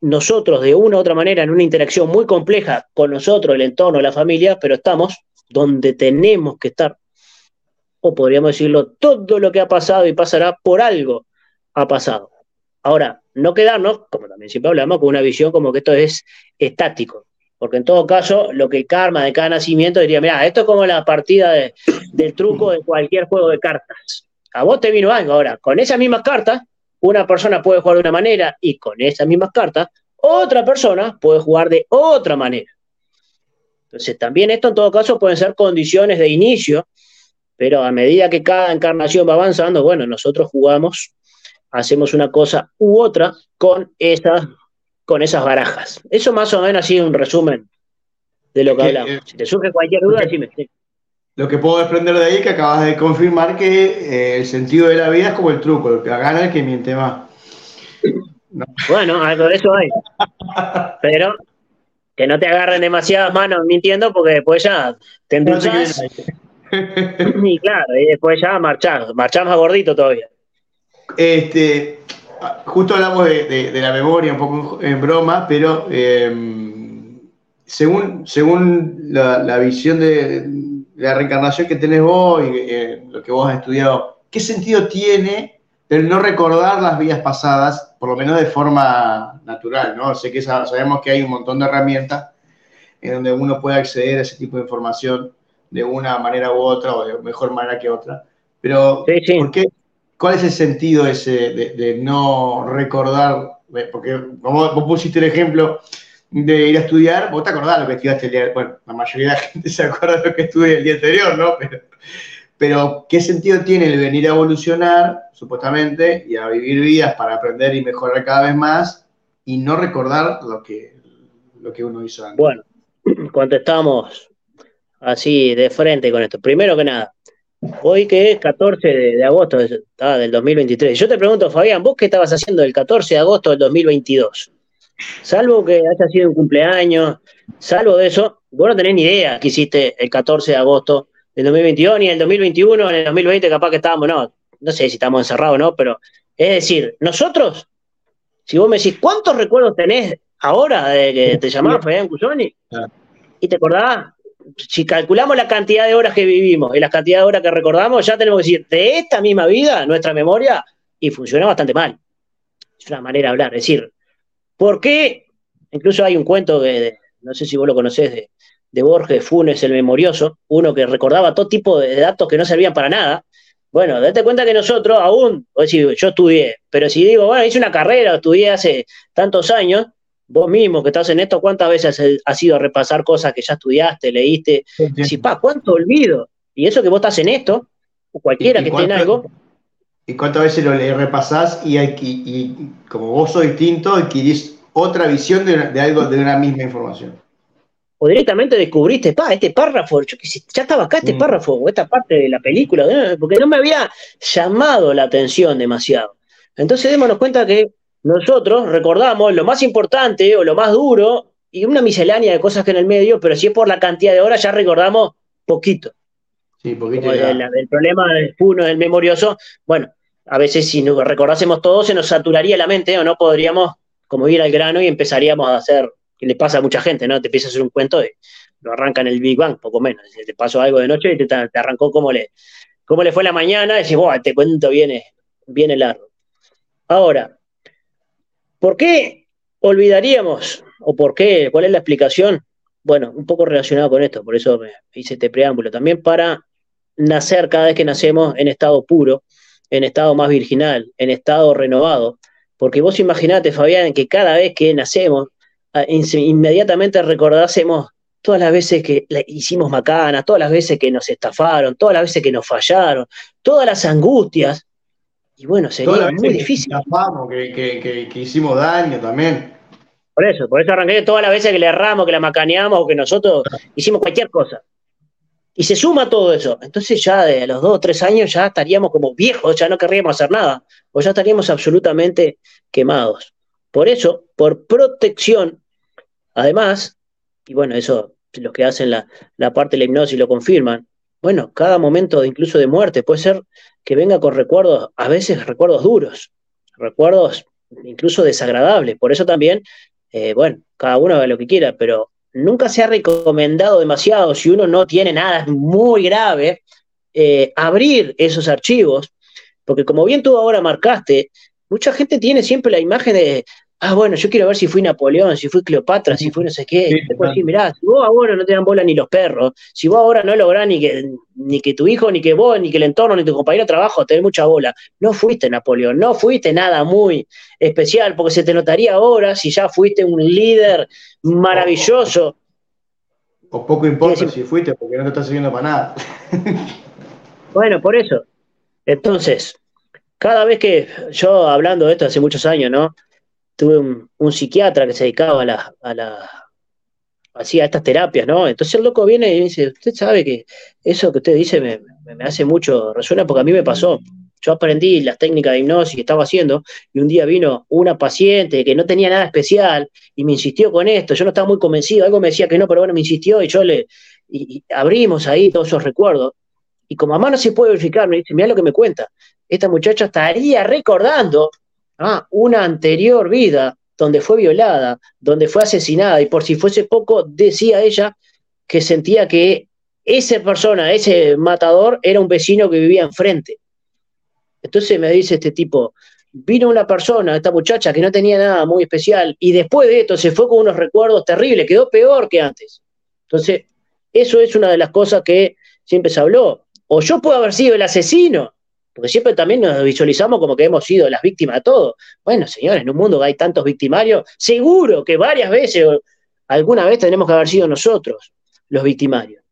D: nosotros de una u otra manera en una interacción muy compleja con nosotros, el entorno, la familia, pero estamos donde tenemos que estar. O podríamos decirlo, todo lo que ha pasado y pasará por algo ha pasado. Ahora, no quedarnos, como también siempre hablamos, con una visión como que esto es estático. Porque en todo caso, lo que el karma de cada nacimiento diría, mira, esto es como la partida del truco de cualquier juego de cartas. a vos te vino algo. Ahora, con esas mismas cartas, una persona puede jugar de una manera y con esas mismas cartas, otra persona puede jugar de otra manera. Entonces, también esto en todo caso pueden ser condiciones de inicio, pero a medida que cada encarnación va avanzando, bueno, nosotros jugamos, hacemos una cosa u otra con esas, con esas barajas. Eso más o menos así un resumen de lo que hablamos. Eh, si te surge cualquier duda, decime.
B: Lo que puedo desprender de ahí es que acabas de confirmar que eh, el sentido de la vida es como el truco, lo que gana el que miente más.
D: Bueno, algo de eso hay. [LAUGHS] Pero que no te agarren demasiadas manos mintiendo porque después ya te endulzas. [LAUGHS] y claro, y después ya marchás, marchás más gordito todavía.
B: Este, justo hablamos de, la memoria un poco en broma, pero em, según, según la, visión de, la reencarnación que tenés vos y eh, lo que vos has estudiado, ¿qué sentido tiene el no recordar las vidas pasadas, por lo menos de forma natural, ¿no? Sé que sabemos que hay un montón de herramientas en donde uno puede acceder a ese tipo de información de una manera u otra o de mejor manera que otra, pero ¿por qué? ¿cuál es el sentido ese de, no recordar? Porque como vos pusiste el ejemplo de ir a estudiar, vos te acordás lo que estudiaste el día, bueno, la mayoría de la gente [LAUGHS] se acuerda de lo que estudié el día anterior, ¿no? Pero, pero, ¿qué sentido tiene el venir a evolucionar, supuestamente, y a vivir vidas para aprender y mejorar cada vez más y no recordar lo que, lo que uno hizo antes?
D: Bueno, [CLEARS THROAT] contestamos así de frente con esto. Primero que nada, hoy que es 14 de, agosto del 2023. Yo te pregunto, Fabián, ¿vos qué estabas haciendo el 14 de agosto del 2022? Salvo que haya sido un cumpleaños, salvo de eso, vos no tenés ni idea que hiciste el 14 de agosto del 2022, ni el 2021, en el 2020 capaz que estábamos, no, no sé si estamos encerrados o no, pero es decir, nosotros, si vos me decís, ¿cuántos recuerdos tenés ahora de que te llamabas Fabián Cusoni? Ah. Y te acordás, si calculamos la cantidad de horas que vivimos y la cantidad de horas que recordamos, ya tenemos que decir, de esta misma vida, nuestra memoria, y funciona bastante mal. Es una manera de hablar. Es decir, ¿por qué? Incluso hay un cuento que, no sé si vos lo conocés, de, de Borges Funes el Memorioso, uno que recordaba todo tipo de datos que no servían para nada. Bueno, date cuenta que nosotros aún, o decir, yo estudié, pero si digo, bueno, hice una carrera, estudié hace tantos años, vos mismo que estás en esto, ¿cuántas veces has ido a repasar cosas que ya estudiaste, leíste? Sí, pa, ¿cuánto olvido? Y eso que vos estás en esto, o cualquiera que esté en algo.
B: ¿Y cuántas veces lo repasás y, y, como vos sos distinto, adquirís otra visión de, algo, de una misma información?
D: O directamente descubriste, pa, este párrafo, yo, ya estaba acá este mm. párrafo, o esta parte de la película, porque no me había llamado la atención demasiado. Entonces démonos cuenta que nosotros recordamos lo más importante o lo más duro y una miscelánea de cosas que en el medio, pero si es por la cantidad de horas ya recordamos poquito. Sí, poquito. el, problema del uno del memorioso, bueno, a veces si nos recordásemos todo se nos saturaría la mente o no podríamos como ir al grano y empezaríamos a hacer, que le pasa a mucha gente, ¿no? Te empieza a hacer un cuento y lo arranca en el Big Bang, poco menos. Te pasó algo de noche y te, arrancó como le, cómo le fue la mañana y decís, wow, este cuento viene, viene largo. Ahora, ¿Por qué olvidaríamos? ¿O por qué? ¿Cuál es la explicación? Bueno, un poco relacionado con esto, por eso me hice este preámbulo. También para nacer cada vez que nacemos en estado puro, en estado más virginal, en estado renovado. Porque vos imaginate, Fabián, que cada vez que nacemos, inmediatamente recordásemos todas las veces que hicimos macanas, todas las veces que nos estafaron, todas las veces que nos fallaron, todas las angustias, y bueno, sería muy difícil.
B: Que, que, hicimos daño también.
D: Por eso, por eso arranqué todas las veces que le erramos, que la macaneamos o que nosotros hicimos cualquier cosa. Y se suma todo eso. Entonces ya de los dos o tres años ya estaríamos como viejos, ya no querríamos hacer nada. O ya estaríamos absolutamente quemados. Por eso, por protección, además, y bueno, eso los que hacen la, la parte de la hipnosis lo confirman, bueno, cada momento incluso de muerte puede ser que venga con recuerdos, a veces recuerdos duros, recuerdos incluso desagradables. Por eso también, eh, bueno, cada uno haga lo que quiera, pero nunca se ha recomendado demasiado, si uno no tiene nada muy grave, eh, abrir esos archivos, porque como bien tú ahora marcaste, mucha gente tiene siempre la imagen de, ah, bueno, yo quiero ver si fui Napoleón, si fui Cleopatra, si fui no sé qué. Sí, Después sí, mirá, si vos ahora no te dan bola ni los perros, si vos ahora no lográs ni que, ni que tu hijo, ni que vos, ni que el entorno, ni tu compañero de trabajo te den mucha bola, no fuiste Napoleón, no fuiste nada muy especial, porque se te notaría ahora si ya fuiste un líder maravilloso.
B: O poco importa si fuiste, porque no te estás sirviendo para nada. [LAUGHS]
D: bueno, por eso. Entonces, cada vez que yo hablando de esto hace muchos años, ¿no? Tuve un, psiquiatra que se dedicaba a la, a la hacía estas terapias, ¿no? Entonces el loco viene y dice, usted sabe que eso que usted dice me, hace mucho, resuena porque a mí me pasó. Yo aprendí las técnicas de hipnosis que estaba haciendo y un día vino una paciente que no tenía nada especial y me insistió con esto. Yo no estaba muy convencido, algo me decía que no, pero bueno, me insistió y yo le y, abrimos ahí todos esos recuerdos. Y como mamá no se puede verificar, me dice, mira lo que me cuenta. Esta muchacha estaría recordando Ah, una anterior vida donde fue violada, donde fue asesinada, y por si fuese poco, decía ella que sentía que esa persona, ese matador, era un vecino que vivía enfrente. Entonces me dice este tipo, vino una persona, esta muchacha que no tenía nada muy especial, y después de esto se fue con unos recuerdos terribles, quedó peor que antes. Entonces, eso es una de las cosas que siempre se habló. O yo puedo haber sido el asesino, porque siempre también nos visualizamos como que hemos sido las víctimas de todo. Bueno, señores, en un mundo que hay tantos victimarios, seguro que varias veces, alguna vez tenemos que haber sido nosotros los victimarios.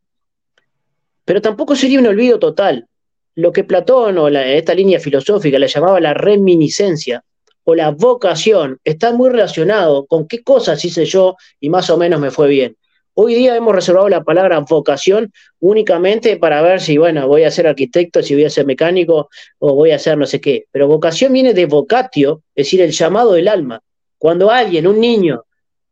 D: Pero tampoco sería un olvido total. Lo que Platón o esta línea filosófica le llamaba la reminiscencia o la vocación está muy relacionado con qué cosas hice yo y más o menos me fue bien. Hoy día hemos reservado la palabra vocación únicamente para ver si, bueno, voy a ser arquitecto, si voy a ser mecánico o voy a ser no sé qué. Pero vocación viene de vocatio, es decir, el llamado del alma. Cuando alguien, un niño,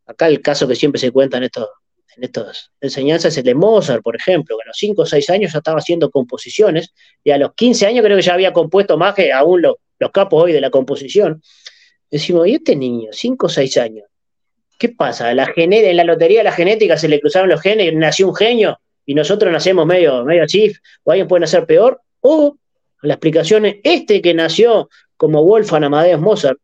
D: acá el caso que siempre se cuenta en estos, en estas enseñanzas es el de Mozart, por ejemplo, que a los 5 o 6 años ya estaba haciendo composiciones y a los 15 años creo que ya había compuesto más que aún los, los capos hoy de la composición. Decimos, ¿y este niño, 5 o 6 años? ¿Qué pasa? En la lotería de la genética se le cruzaron los genes nació un genio y nosotros nacemos medio, medio chif, o alguien puede nacer peor, o la explicación es este que nació como Wolfgang Amadeus Mozart,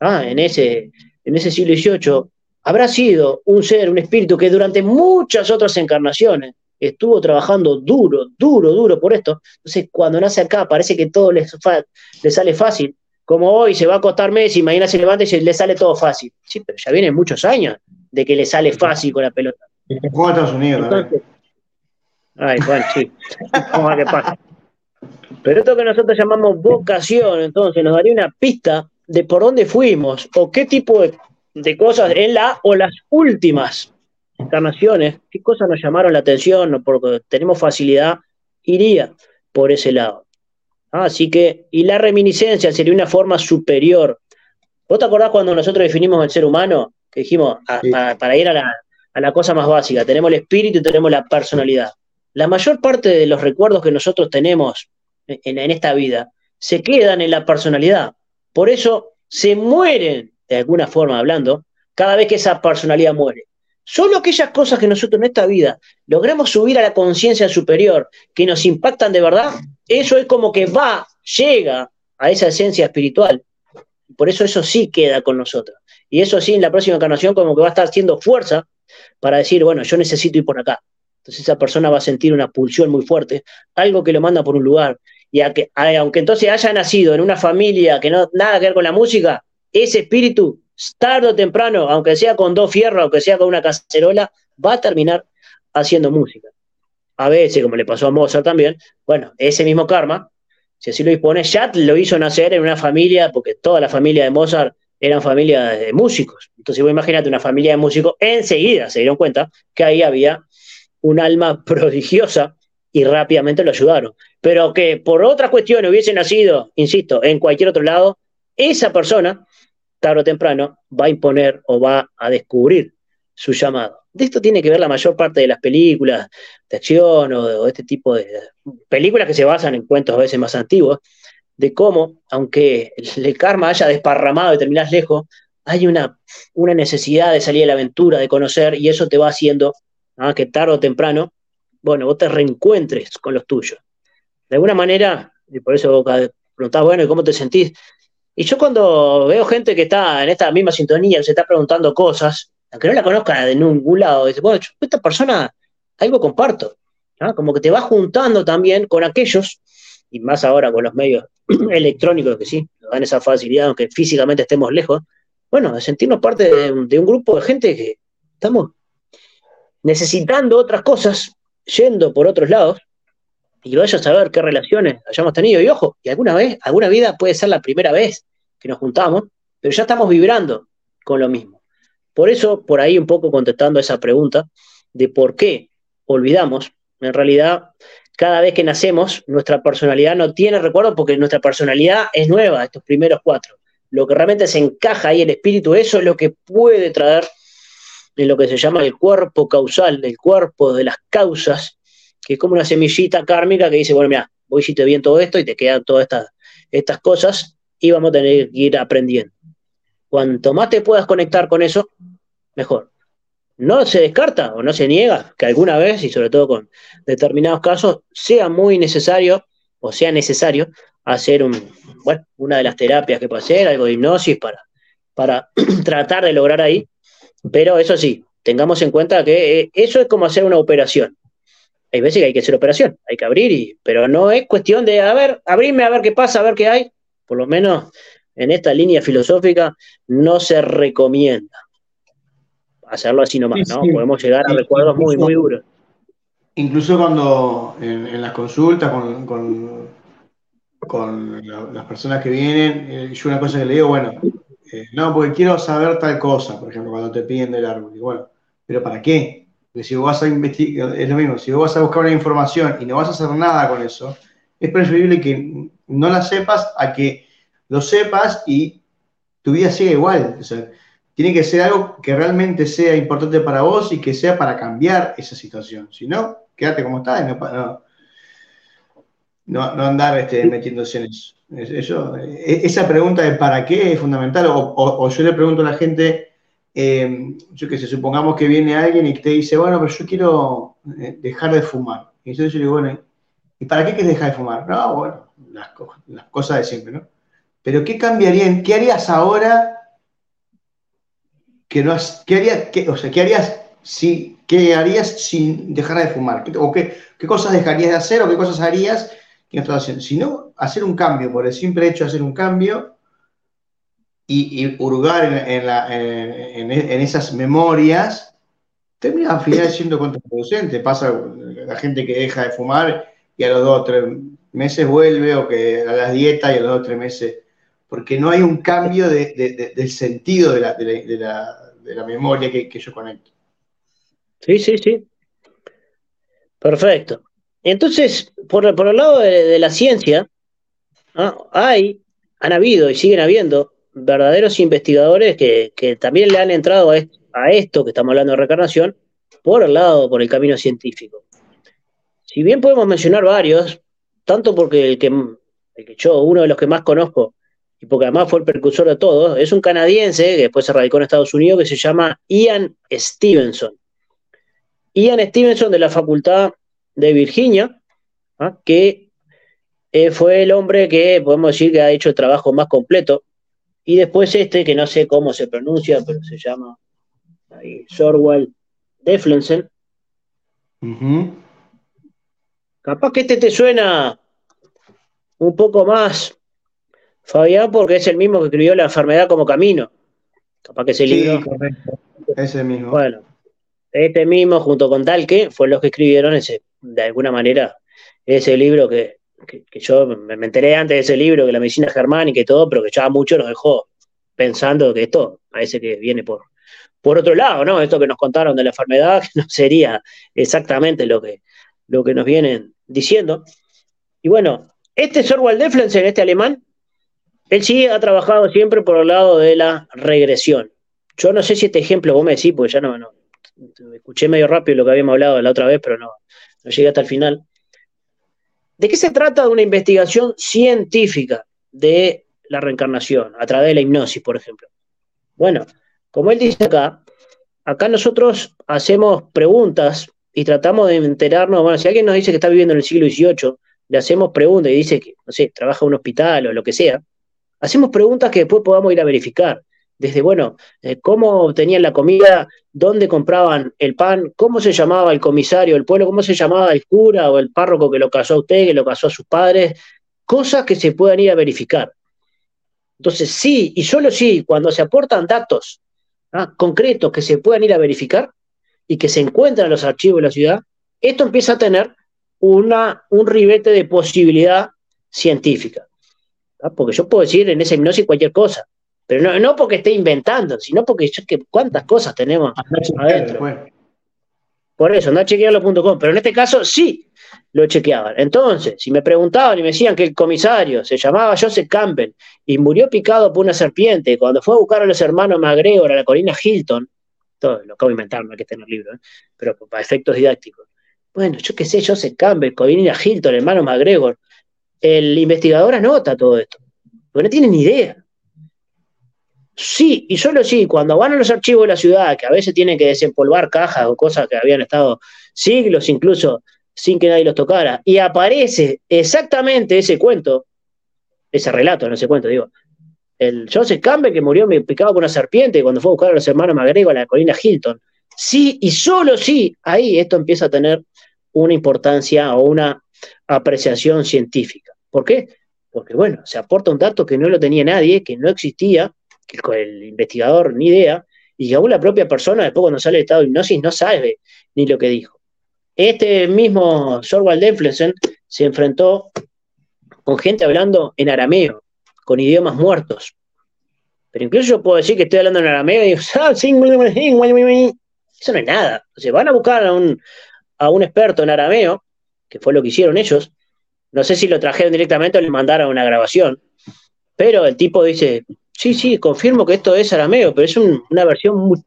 D: ah, en, ese, en ese siglo XVIII, habrá sido un ser, un espíritu que durante muchas otras encarnaciones estuvo trabajando duro, duro, duro por esto. Entonces, cuando nace acá, parece que todo le sale fácil como hoy se va a acostar Messi, mañana se levanta y le sale todo fácil. Sí, pero ya vienen muchos años de que le sale fácil con la pelota.
B: Juega Estados Unidos.
D: ay, bueno, sí. Vamos a ver qué pasa. Pero esto que nosotros llamamos vocación, entonces, nos daría una pista de por dónde fuimos o qué tipo de, de cosas en la o las últimas encarnaciones, qué cosas nos llamaron la atención o porque tenemos facilidad, iría por ese lado. Ah, así que, y la reminiscencia sería una forma superior. ¿Vos te acordás cuando nosotros definimos el ser humano? Que dijimos, para ir a la, cosa más básica, tenemos el espíritu y tenemos la personalidad. La mayor parte de los recuerdos que nosotros tenemos en, en esta vida se quedan en la personalidad. Por eso se mueren, de alguna forma hablando, cada vez que esa personalidad muere. Solo aquellas cosas que nosotros en esta vida logramos subir a la conciencia superior, que nos impactan de verdad, eso es como que va, llega a esa esencia espiritual. Por eso eso sí queda con nosotros. Y eso sí, en la próxima encarnación como que va a estar haciendo fuerza para decir, bueno, yo necesito ir por acá. Entonces esa persona va a sentir una pulsión muy fuerte, algo que lo manda por un lugar. Y aunque, aunque entonces haya nacido en una familia que no nada que ver con la música, ese espíritu tarde o temprano, aunque sea con dos fierros, aunque sea con una cacerola, va a terminar haciendo música. A veces, como le pasó a Mozart también, bueno, ese mismo karma, si así lo dispone, ya lo hizo nacer en una familia, porque toda la familia de Mozart eran familia de músicos. Entonces, vos imagínate una familia de músicos, enseguida se dieron cuenta que ahí había un alma [LAUGHS] prodigiosa y rápidamente lo ayudaron. Pero que por otra cuestión hubiese nacido, insisto, en cualquier otro lado, esa persona tarde o temprano, va a imponer o va a descubrir su llamado. De esto tiene que ver la mayor parte de las películas de acción o de, este tipo de películas que se basan en cuentos a veces más antiguos, de cómo, aunque el karma haya desparramado y terminás lejos, hay una, una necesidad de salir a la aventura, de conocer, y eso te va haciendo ¿ah? que tarde o temprano, bueno, vos te reencuentres con los tuyos. De alguna manera, y por eso vos preguntás, bueno, ¿y cómo te sentís? Y yo cuando veo gente que está en esta misma sintonía, se está preguntando cosas, aunque no la conozca de ningún lado, dice, bueno, esta persona algo comparto, como que te va juntando también con aquellos, y más ahora con los medios [CLEARS THROAT] electrónicos que sí, nos dan esa facilidad, aunque físicamente estemos lejos, bueno, de sentirnos parte de, un grupo de gente que estamos necesitando otras cosas, yendo por otros lados, y vaya a saber qué relaciones hayamos tenido. Y ojo, y alguna vez, alguna vida puede ser la primera vez que nos juntamos, pero ya estamos vibrando con lo mismo. Por eso, por ahí un poco contestando esa pregunta de por qué olvidamos, en realidad, cada vez que nacemos, nuestra personalidad no tiene recuerdo porque nuestra personalidad es nueva, estos primeros cuatro. Lo que realmente se encaja ahí el espíritu, eso es lo que puede traer en lo que se llama el cuerpo causal, el cuerpo de las causas, que es como una semillita kármica que dice, bueno, mira, voy si te bien todo esto y te quedan todas estas, estas cosas y vamos a tener que ir aprendiendo. Cuanto más te puedas conectar con eso, mejor no se descarta o no se niega que alguna vez, y sobre todo con determinados casos, sea muy necesario o sea necesario hacer una de las terapias que puede hacer, algo de hipnosis para, para [CLEARS THROAT] tratar de lograr ahí. Pero eso sí, tengamos en cuenta que eh, eso es como hacer una operación. Hay veces que hay que hacer operación, hay que abrir, y, pero no es cuestión de, a ver, abrirme a ver qué pasa, a ver qué hay. Por lo menos en esta línea filosófica no se recomienda hacerlo así nomás, ¿no? Podemos llegar a recuerdos muy, muy duros.
B: Incluso cuando en, las consultas con, con, las personas que vienen, eh, yo una cosa que le digo, bueno, eh, no, porque quiero saber tal cosa, por ejemplo, cuando te piden del árbol. Y bueno, ¿pero para qué? Porque si vos vas a investigar, es lo mismo, si vos vas a buscar una información y no vas a hacer nada con eso, es preferible que no la sepas a que lo sepas y tu vida siga igual. O sea, tiene que ser algo que realmente sea importante para vos y que sea para cambiar esa situación. Si no, quédate como estás y no, andar este, metiéndose en eso. E, esa pregunta de para qué es fundamental. O, yo le pregunto a la gente, eh, yo que sé, supongamos que viene alguien y te dice, bueno, pero yo quiero eh, dejar de fumar. Y yo le digo, bueno, ¿y para qué quieres dejar de fumar? No, bueno, las, las cosas de siempre, ¿no? Pero ¿qué cambiaría? ¿Qué harías ahora que no ¿qué, haría, qué, o sea, ¿qué harías si, qué harías sin dejar de fumar? ¿O qué, qué, cosas dejarías de hacer o qué cosas harías que no estás haciendo? Si no, hacer un cambio, por el simple hecho de hacer un cambio y, hurgar en, en, en, esas memorias, termina al final siendo contraproducente. Pasa la gente que deja de fumar y a los dos o tres meses vuelve o que a las dietas y a los dos o tres meses porque no hay un cambio del sentido de la, memoria que, yo conecto.
D: Sí, sí, sí. Perfecto. Entonces, por, el lado de, la ciencia, hay, han habido y siguen habiendo verdaderos investigadores que, también le han entrado a, esto que estamos hablando de reencarnación por el lado, por el camino científico. Si bien podemos mencionar varios, tanto porque el que, el que yo, uno de los que más conozco, porque además fue el precursor de todo, es un canadiense que después se radicó en Estados Unidos que se llama Ian Stevenson. Ian Stevenson de la Facultad de Virginia, ¿ah? que eh, fue el hombre que podemos decir que ha hecho el trabajo más completo. Y después este, que no sé cómo se pronuncia, pero se llama Sorwell Deflensen. Capaz que este te suena un poco más Fabián, porque es el mismo que escribió La enfermedad como camino. Capaz que ese sí, libro.
B: Correcto. Ese mismo.
D: Bueno, este mismo, junto con Talque, fue los que escribieron ese, de alguna manera, ese libro que, yo me, enteré antes de ese libro, que la medicina germánica y todo, pero que ya mucho nos dejó pensando que esto parece que viene por, por otro lado, ¿no? Esto que nos contaron de la enfermedad [LAUGHS] no sería exactamente lo que, lo que nos vienen diciendo. Y bueno, este Sorwald Deflensen, este alemán, él sí ha trabajado siempre por el lado de la regresión. Yo no sé si este ejemplo vos me decís, porque ya no, escuché medio rápido lo que habíamos hablado la otra vez, pero no, no llegué hasta el final. ¿De qué se trata de una investigación científica de la reencarnación a través de la hipnosis, por ejemplo? Bueno, como él dice acá, acá nosotros hacemos preguntas y tratamos de enterarnos, bueno, si alguien nos dice que está viviendo en el siglo XVIII, le hacemos preguntas y dice que, no sé, trabaja en un hospital o lo que sea, hacemos preguntas que después podamos ir a verificar. Desde, bueno, eh, cómo obtenían la comida, dónde compraban el pan, cómo se llamaba el comisario del pueblo, cómo se llamaba el cura o el párroco que lo casó a usted, que lo casó a sus padres, cosas que se puedan ir a verificar. Entonces, sí, y solo sí, cuando se aportan datos ¿ah? concretos que se puedan ir a verificar y que se encuentran en los archivos de la ciudad, esto empieza a tener una, un ribete de posibilidad científica. ¿Ah? Porque yo puedo decir en esa hipnosis cualquier cosa, pero no, no porque esté inventando, sino porque yo, que cuántas cosas tenemos adentro. Por eso, no chequearlo.com, pero en este caso sí lo chequeaban. Entonces, si me preguntaban y me decían que el comisario se llamaba Joseph Campbell y murió picado por una serpiente cuando fue a buscar a los hermanos McGregor a la colina Hilton, todo lo acabo de inventar, no hay que tener libro, ¿eh? pero para efectos didácticos. Bueno, yo qué sé, Joseph Campbell, colina Hilton, hermano McGregor, el investigador anota todo esto, porque no tiene ni idea. Sí, y solo sí, cuando van a los archivos de la ciudad, que a veces tienen que desempolvar cajas o cosas que habían estado siglos incluso sin que nadie los tocara, y aparece exactamente ese cuento, ese relato, no ese cuento, digo, el Joseph Campbell que murió picado por una serpiente cuando fue a buscar a los hermanos McGregor a la colina Hilton. Sí, y solo sí, ahí esto empieza a tener una importancia o una apreciación científica. ¿Por qué? Porque, bueno, se aporta un dato que no lo tenía nadie, que no existía, que el investigador ni idea, y que aún la propia persona, después cuando sale el estado de hipnosis, no sabe ni lo que dijo. Este mismo Sorwald Deflesen se enfrentó con gente hablando en arameo, con idiomas muertos. Pero incluso yo puedo decir que estoy hablando en arameo y digo, [LAUGHS] ah, eso no es nada. O sea, van a buscar a un, a un experto en arameo, que fue lo que hicieron ellos. No sé si lo trajeron directamente o le mandaron una grabación. Pero el tipo dice, sí, sí, confirmo que esto es arameo, pero es una versión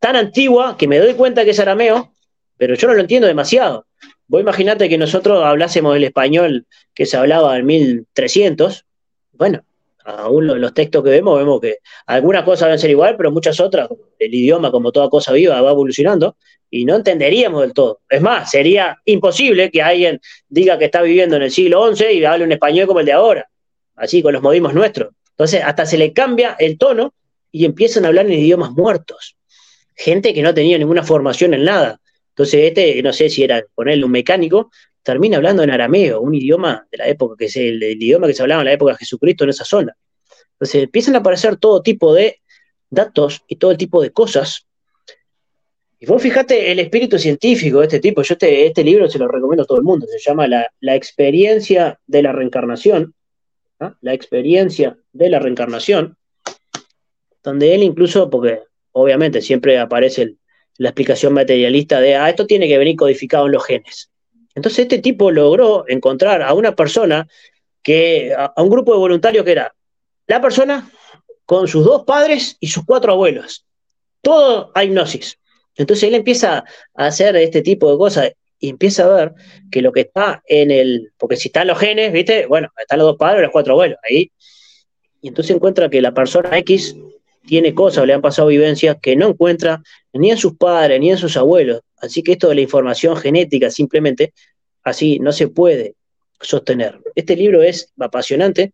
D: tan antigua que me doy cuenta que es arameo pero yo no lo entiendo demasiado. Vos imaginate que nosotros hablásemos el español que se hablaba en 1300, bueno, aún los textos que vemos, vemos que algunas cosas deben ser igual, pero muchas otras, el idioma, como toda cosa viva, va evolucionando y no entenderíamos del todo. Es más, sería imposible que alguien diga que está viviendo en el siglo XI y hable un español como el de ahora, así con los modismos nuestros. Entonces, hasta se le cambia el tono y empiezan a hablar en idiomas muertos. Gente que no tenía ninguna formación en nada. Entonces, este, no sé si era ponerle un mecánico, termina hablando en arameo, un idioma de la época, que es el, idioma que se hablaba en la época de Jesucristo en esa zona. Entonces, empiezan a aparecer todo tipo de datos y todo tipo de cosas. Y vos fíjate el espíritu científico de este tipo. Yo este, este libro se lo recomiendo a todo el mundo. Se llama La, experiencia de la reencarnación. La experiencia de la reencarnación. Donde él incluso, porque obviamente siempre aparece la explicación materialista de, ah, esto tiene que venir codificado en los genes. Entonces este tipo logró encontrar a una persona que, a, un grupo de voluntarios que era la persona con sus dos padres y sus cuatro abuelos. Todo a hipnosis. Entonces él empieza a hacer este tipo de cosas y empieza a ver que lo que está en el, porque si están los genes, ¿viste? Bueno, están los dos padres y los cuatro abuelos, ahí. Y entonces encuentra que la persona X tiene cosas le han pasado vivencias que no encuentra ni en sus padres ni en sus abuelos. Así que esto de la información genética simplemente así no se puede sostener. Este libro es apasionante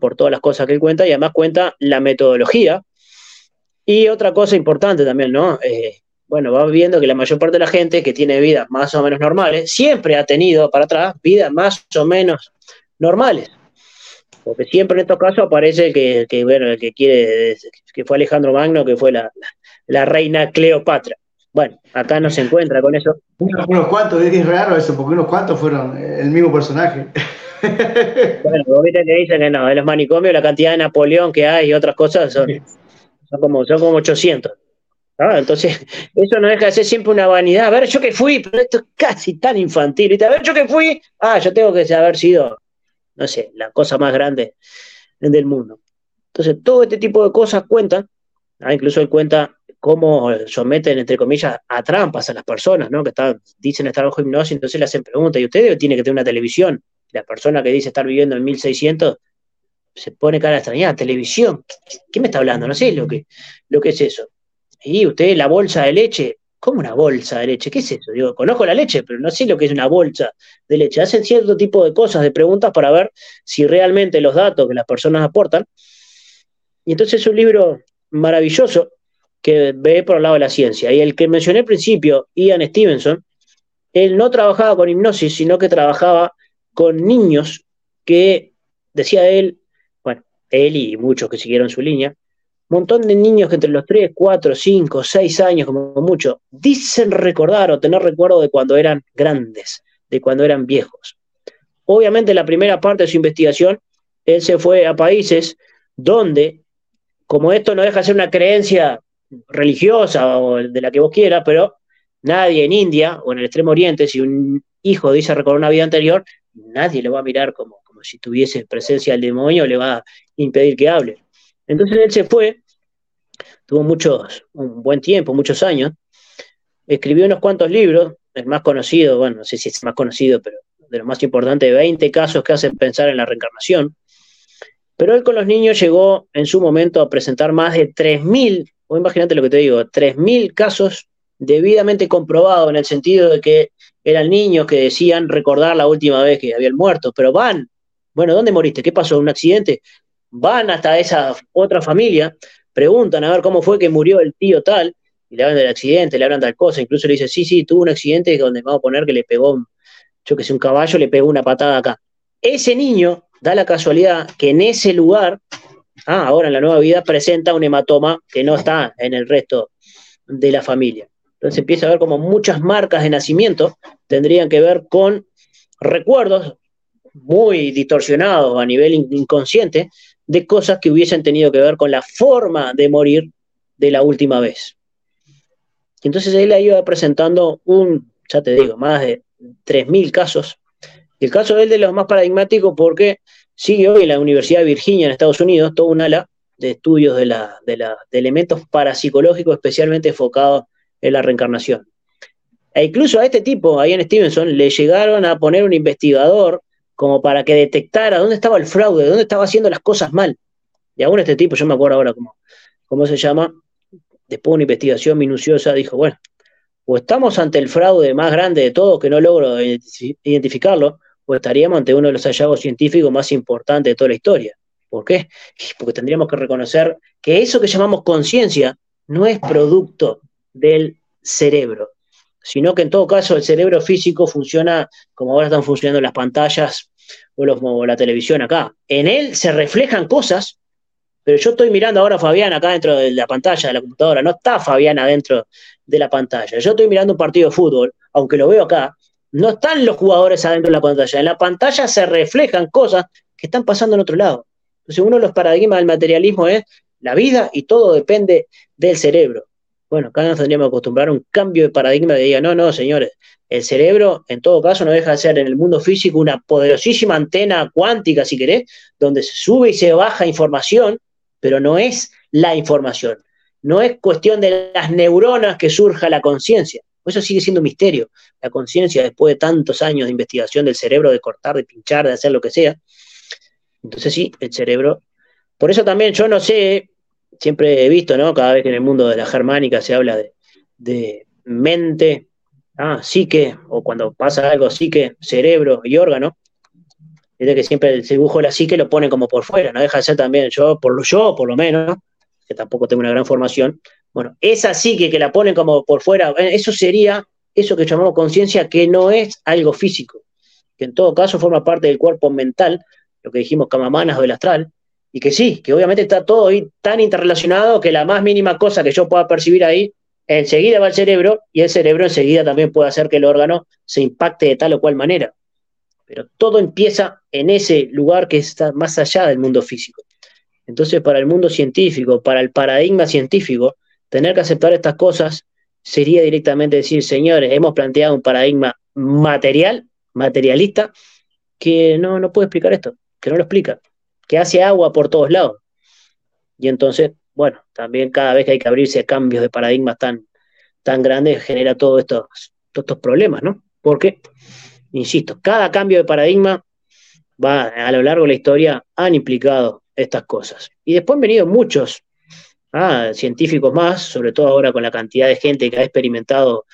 D: por todas las cosas que él cuenta y además cuenta la metodología. Y otra cosa importante también, ¿no? Eh, bueno, va viendo que la mayor parte de la gente que tiene vidas más o menos normales siempre ha tenido para atrás vidas más o menos normales. Porque siempre en estos casos aparece que, que, bueno, el que quiere, que fue Alejandro Magno, que fue la, reina Cleopatra. Bueno, acá no se encuentra con eso.
B: Unos, cuantos, es raro eso, porque unos cuantos fueron el mismo personaje. [LAUGHS]
D: Bueno, vos viste que dicen que no, en los manicomios la cantidad de Napoleón que hay y otras cosas son, son, como, son como 800. Ah, entonces, eso no deja de ser siempre una vanidad. A ver, yo que fui, pero esto es casi tan infantil. A ver, yo que fui, ah, yo tengo que haber sido no sé, la cosa más grande del mundo. Entonces, todo este tipo de cosas cuentan, incluso él cuenta cómo someten, entre comillas, a trampas a las personas, ¿no? Que están, dicen estar bajo hipnosis, entonces le hacen preguntas, ¿y usted tiene que tener una televisión? La persona que dice estar viviendo en 1600 se pone cara extrañada, televisión, ¿qué, me está hablando? No sé lo que, lo que es eso. Y usted, la bolsa de leche, ¿Cómo una bolsa de leche? ¿Qué es eso? Digo, conozco la leche, pero no sé lo que es una bolsa de leche. Hacen cierto tipo de cosas, de preguntas para ver si realmente los datos que las personas aportan. Y entonces es un libro maravilloso que ve por el lado de la ciencia. Y el que mencioné al principio, Ian Stevenson, él no trabajaba con hipnosis, sino que trabajaba con niños que, decía él, bueno, él y muchos que siguieron su línea, montón de niños que entre los 3, 4, 5, 6 años, como mucho, dicen recordar o tener recuerdo de cuando eran grandes, de cuando eran viejos. Obviamente, la primera parte de su investigación, él se fue a países donde, como esto no deja de ser una creencia religiosa o de la que vos quieras, pero nadie en India o en el Extremo Oriente, si un hijo dice recordar una vida anterior, nadie lo va a mirar como, como si tuviese presencia del demonio, le va a impedir que hable. Entonces él se fue, tuvo muchos, un buen tiempo, muchos años, escribió unos cuantos libros, el más conocido, bueno, no sé si es más conocido, pero de los más importantes, 20 casos que hacen pensar en la reencarnación. Pero él con los niños llegó en su momento a presentar más de 3.000, o imagínate lo que te digo, 3.000 casos debidamente comprobados en el sentido de que eran niños que decían recordar la última vez que habían muerto, pero van, bueno, ¿dónde moriste? ¿Qué pasó? ¿Un accidente? van hasta esa otra familia, preguntan a ver cómo fue que murió el tío tal, y le hablan del accidente, le hablan tal cosa, incluso le dicen, sí, sí, tuvo un accidente donde vamos a poner que le pegó, yo que sé, un caballo, le pegó una patada acá. Ese niño da la casualidad que en ese lugar, ah, ahora en la nueva vida, presenta un hematoma que no está en el resto de la familia. Entonces empieza a ver como muchas marcas de nacimiento tendrían que ver con recuerdos muy distorsionados a nivel inconsciente de cosas que hubiesen tenido que ver con la forma de morir de la última vez. Entonces él iba presentando un, ya te digo, más de 3.000 casos. El caso de él de los más paradigmáticos porque sigue hoy en la Universidad de Virginia en Estados Unidos todo un ala de estudios de, la, de, la, de elementos parapsicológicos especialmente enfocados en la reencarnación. E incluso a este tipo, a Ian Stevenson, le llegaron a poner un investigador como para que detectara dónde estaba el fraude, dónde estaba haciendo las cosas mal. Y aún este tipo, yo me acuerdo ahora cómo, cómo se llama, después de una investigación minuciosa, dijo, bueno, o estamos ante el fraude más grande de todo, que no logro identificarlo, o estaríamos ante uno de los hallazgos científicos más importantes de toda la historia. ¿Por qué? Porque tendríamos que reconocer que eso que llamamos conciencia no es producto del cerebro, sino que en todo caso el cerebro físico funciona como ahora están funcionando las pantallas o, los, la televisión acá. En él se reflejan cosas, pero yo estoy mirando ahora a Fabián acá dentro de la pantalla de la computadora, no está Fabián adentro de la pantalla. Yo estoy mirando un partido de fútbol, aunque lo veo acá, no están los jugadores adentro de la pantalla. En la pantalla se reflejan cosas que están pasando en otro lado. Entonces uno de los paradigmas del materialismo es la vida y todo depende del cerebro. Bueno, acá nos tendríamos que acostumbrar a un cambio de paradigma de diga, no, no, señores, el cerebro en todo caso no deja de ser en el mundo físico una poderosísima antena cuántica, si querés, donde se sube y se baja información, pero no es la información. No es cuestión de las neuronas que surja la conciencia. Eso sigue siendo un misterio. La conciencia, después de tantos años de investigación del cerebro, de cortar, de pinchar, de hacer lo que sea. Entonces sí, el cerebro. Por eso también yo no sé siempre he visto, ¿no? Cada vez que en el mundo de la germánica se habla de, mente, ah, psique, o cuando pasa algo, psique, cerebro y órgano, es de que siempre el dibujo de la psique lo pone como por fuera, no deja de ser también, yo por, lo, yo por lo menos, que tampoco tengo una gran formación, bueno, esa psique que la ponen como por fuera, eso sería eso que llamamos conciencia, que no es algo físico, que en todo caso forma parte del cuerpo mental, lo que dijimos camamanas o del astral, y que sí, que obviamente está todo ahí tan interrelacionado que la más mínima cosa que yo pueda percibir ahí, enseguida va al cerebro y el cerebro enseguida también puede hacer que el órgano se impacte de tal o cual manera. Pero todo empieza en ese lugar que está más allá del mundo físico. Entonces, para el mundo científico, para el paradigma científico, tener que aceptar estas cosas sería directamente decir, señores, hemos planteado un paradigma material, materialista, que no, no puede explicar esto, que no lo explica que hace agua por todos lados. Y entonces, bueno, también cada vez que hay que abrirse a cambios de paradigmas tan, tan grandes, genera todos estos, todos estos problemas, ¿no? Porque, insisto, cada cambio de paradigma va a lo largo de la historia han implicado estas cosas. Y después han venido muchos ah, científicos más, sobre todo ahora con la cantidad de gente que ha experimentado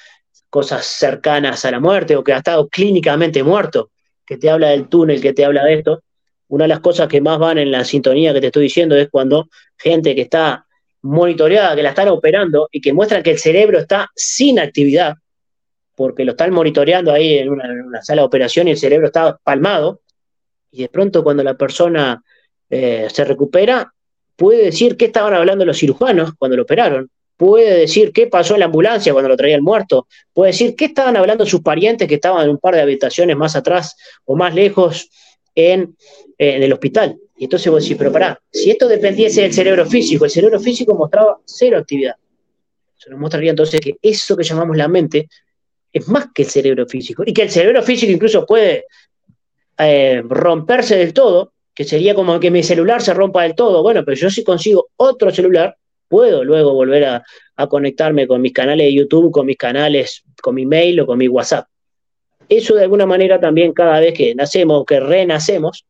D: cosas cercanas a la muerte o que ha estado clínicamente muerto, que te habla del túnel, que te habla de esto. Una de las cosas que más van en la sintonía que te estoy diciendo es cuando gente que está monitoreada, que la están operando y que muestran que el cerebro está sin actividad, porque lo están monitoreando ahí en una, sala de operación y el cerebro está palmado, y de pronto cuando la persona eh, se recupera, puede decir qué estaban hablando los cirujanos cuando lo operaron, puede decir qué pasó en la ambulancia cuando lo traían muerto, puede decir qué estaban hablando sus parientes que estaban en un par de habitaciones más atrás o más lejos en, en el hospital. Y entonces vos decís, pero pará, si esto dependiese del cerebro físico, el cerebro físico mostraba cero actividad. Eso nos mostraría entonces que eso que llamamos la mente es más que el cerebro físico. Y que el cerebro físico incluso puede eh, romperse del todo, que sería como que mi celular se rompa del todo. Bueno, pero yo si consigo otro celular, puedo luego volver a, conectarme con mis canales de YouTube, con mis canales, con mi mail o con mi WhatsApp. Eso de alguna manera también cada vez que nacemos, que renacemos,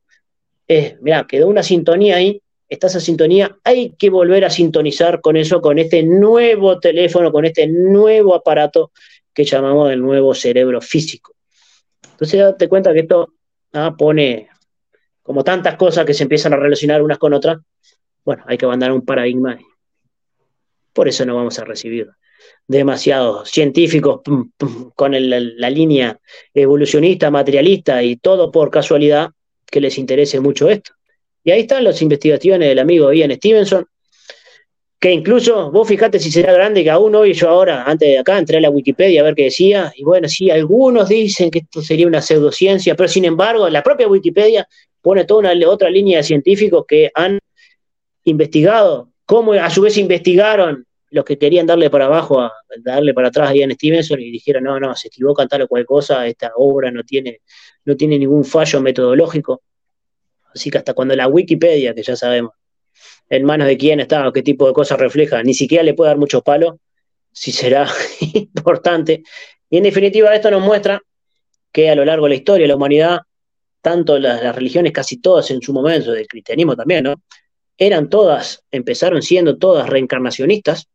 D: es, mira, quedó una sintonía ahí, está esa sintonía, hay que volver a sintonizar con eso, con este nuevo teléfono, con este nuevo aparato que llamamos el nuevo cerebro físico. Entonces, date cuenta que esto pone como tantas cosas que se empiezan a relacionar unas con otras. Bueno, hay que mandar un paradigma. Por eso no vamos a recibir demasiados científicos con la línea evolucionista, materialista y todo por casualidad que les interese mucho esto. Y ahí están las investigaciones del amigo Ian Stevenson, que incluso vos fijate si será grande que aún hoy yo ahora, antes de acá, entré a la Wikipedia a ver qué decía, y bueno, sí, algunos dicen que esto sería una pseudociencia, pero sin embargo, la propia Wikipedia pone toda una otra línea de científicos que han investigado, cómo a su vez investigaron los que querían darle para abajo, darle para atrás a Ian Stevenson y dijeron, no, no, se equivocan tal o cual cosa, esta obra no tiene, no tiene ningún fallo metodológico. Así que hasta cuando la Wikipedia, que ya sabemos, en manos de quién está o qué tipo de cosas refleja, ni siquiera le puede dar muchos palos, si será [LAUGHS] importante. Y en definitiva esto nos muestra que a lo largo de la historia de la humanidad, tanto las, las religiones, casi todas en su momento, del cristianismo también, ¿no? Eran todas, empezaron siendo todas reencarnacionistas,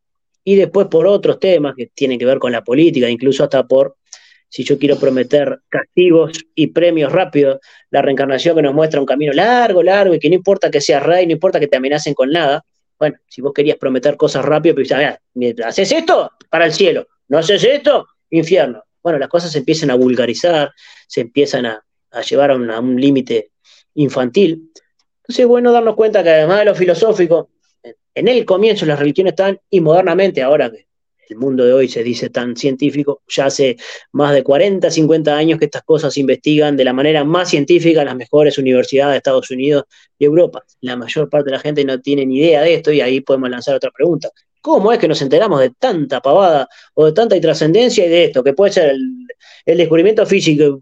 D: y después por otros temas que tienen que ver con la política, incluso hasta por si yo quiero prometer castigos y premios rápidos, la reencarnación que nos muestra un camino largo, largo, y que no importa que seas rey, no importa que te amenacen con nada. Bueno, si vos querías prometer cosas rápido, pues mira, haces esto, para el cielo, no haces esto, infierno. Bueno, las cosas se empiezan a vulgarizar, se empiezan a, llevar a un, límite infantil. Entonces es bueno darnos cuenta que además de lo filosófico, en el comienzo las religiones están, y modernamente, ahora que el mundo de hoy se dice tan científico, ya hace más de 40, 50 años que estas cosas se investigan de la manera más científica en las mejores universidades de Estados Unidos y Europa. La mayor parte de la gente no tiene ni idea de esto y ahí podemos lanzar otra pregunta. ¿Cómo es que nos enteramos de tanta pavada o de tanta trascendencia y de esto, que puede ser el, descubrimiento físico,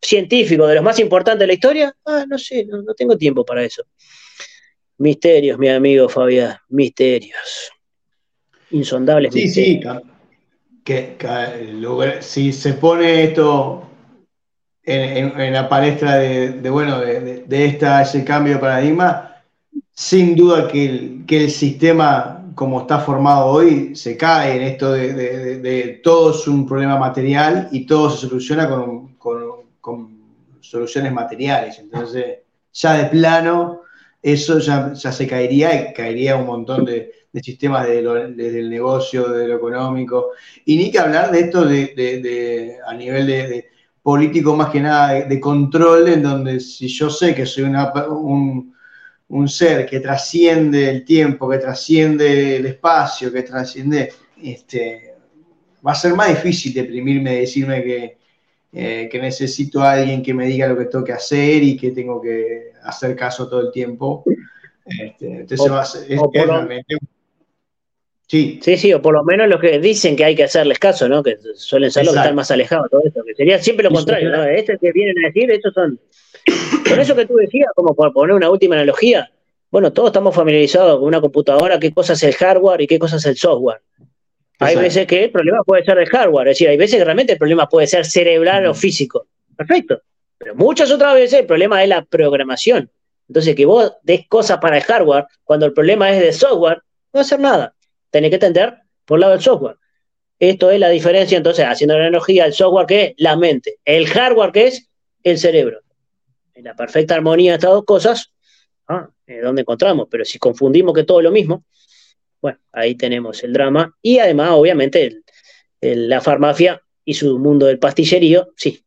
D: científico de los más importantes de la historia? Ah, no sé, no, no tengo tiempo para eso. Misterios, mi amigo Fabián, misterios insondables.
B: Sí, sí, que, si se pone esto en, la palestra de, bueno, de, esta, ese cambio de paradigma, sin duda que el, que el sistema como está formado hoy se cae en esto de, todo es un problema material y todo se soluciona con, con, soluciones materiales. Entonces, ya de plano, eso ya, ya se caería y caería un montón de, de sistemas desde el negocio, de lo económico, y ni que hablar de esto de, a nivel de, político más que nada de, control, en donde si yo sé que soy un, ser que trasciende el tiempo, que trasciende el espacio, que trasciende, este, va a ser más difícil deprimirme, decirme que, eh, que necesito a alguien que me diga lo que tengo que hacer y que tengo que hacer caso todo el tiempo. Este, entonces va a ser, es, realmente
D: Sí. sí, sí, o por lo menos los que dicen que hay que hacerles caso, ¿no? Que suelen ser los que están más alejados de todo esto, que sería siempre lo contrario, ¿no? Este que vienen a decir, estos son. [COUGHS] Con eso que tú decías, como por poner una última analogía, bueno, todos estamos familiarizados con una computadora, qué cosa es el hardware y qué cosa es el software. Hay veces que el problema puede ser el hardware, es decir, hay veces que realmente el problema puede ser cerebral o físico. Perfecto. Pero muchas otras veces el problema es la programación. Entonces, que vos des cosas para el hardware cuando el problema es de software, no va a hacer nada. Tenés que entender por el lado del software. Esto es la diferencia, entonces, haciendo la analogía, el software que es la mente, el hardware que es el cerebro. En la perfecta armonía de estas dos cosas, ah, es donde encontramos, pero si confundimos que todo es lo mismo, bueno, ahí tenemos el drama. Y además, obviamente, la farmacia y su mundo del pastillerío, sí,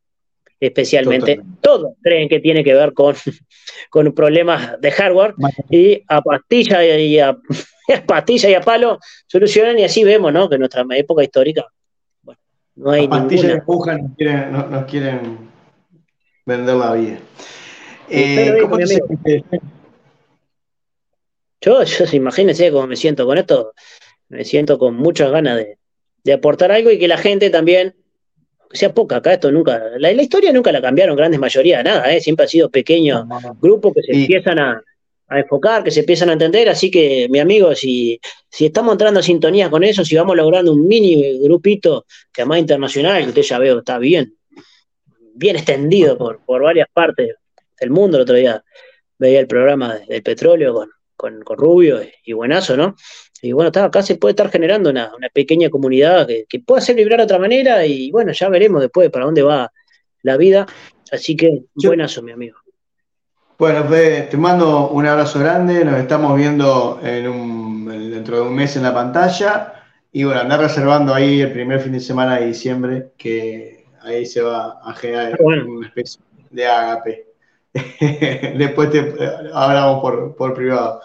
D: especialmente, todos creen que tiene que ver con, [LAUGHS] con problemas de hardware y a pastilla y a, [LAUGHS] pastilla y a palo solucionan y así vemos, ¿no? Que en nuestra época histórica, bueno, no hay
B: pastillas y empujan, nos quieren, nos, quieren vender la vida.
D: Eh, ¿cómo yo, yo, imagínense cómo me siento con esto, me siento con muchas ganas de, de aportar algo y que la gente también sea poca, acá esto nunca, la, historia nunca la cambiaron grandes mayoría, nada, ¿eh? siempre ha sido pequeños grupos que se empiezan a, enfocar, que se empiezan a entender, así que mi amigo, si, si estamos entrando en sintonía con eso, si vamos logrando un mini grupito que además internacional, que usted ya veo, está bien, bien extendido por, por varias partes del mundo, el otro día veía el programa del petróleo con, con, Rubio y Buenazo, ¿no? Y bueno, acá se puede estar generando una, pequeña comunidad que, que pueda hacer vibrar de otra manera y bueno, ya veremos después para dónde va la vida. Así que buenazo, mi amigo.
B: Bueno, te mando un abrazo grande, nos estamos viendo en dentro de un mes en la pantalla y bueno, andar reservando ahí el primer fin de semana de diciembre, que ahí se va a generar una especie de agape. [LAUGHS] Después te hablamos por, por privado.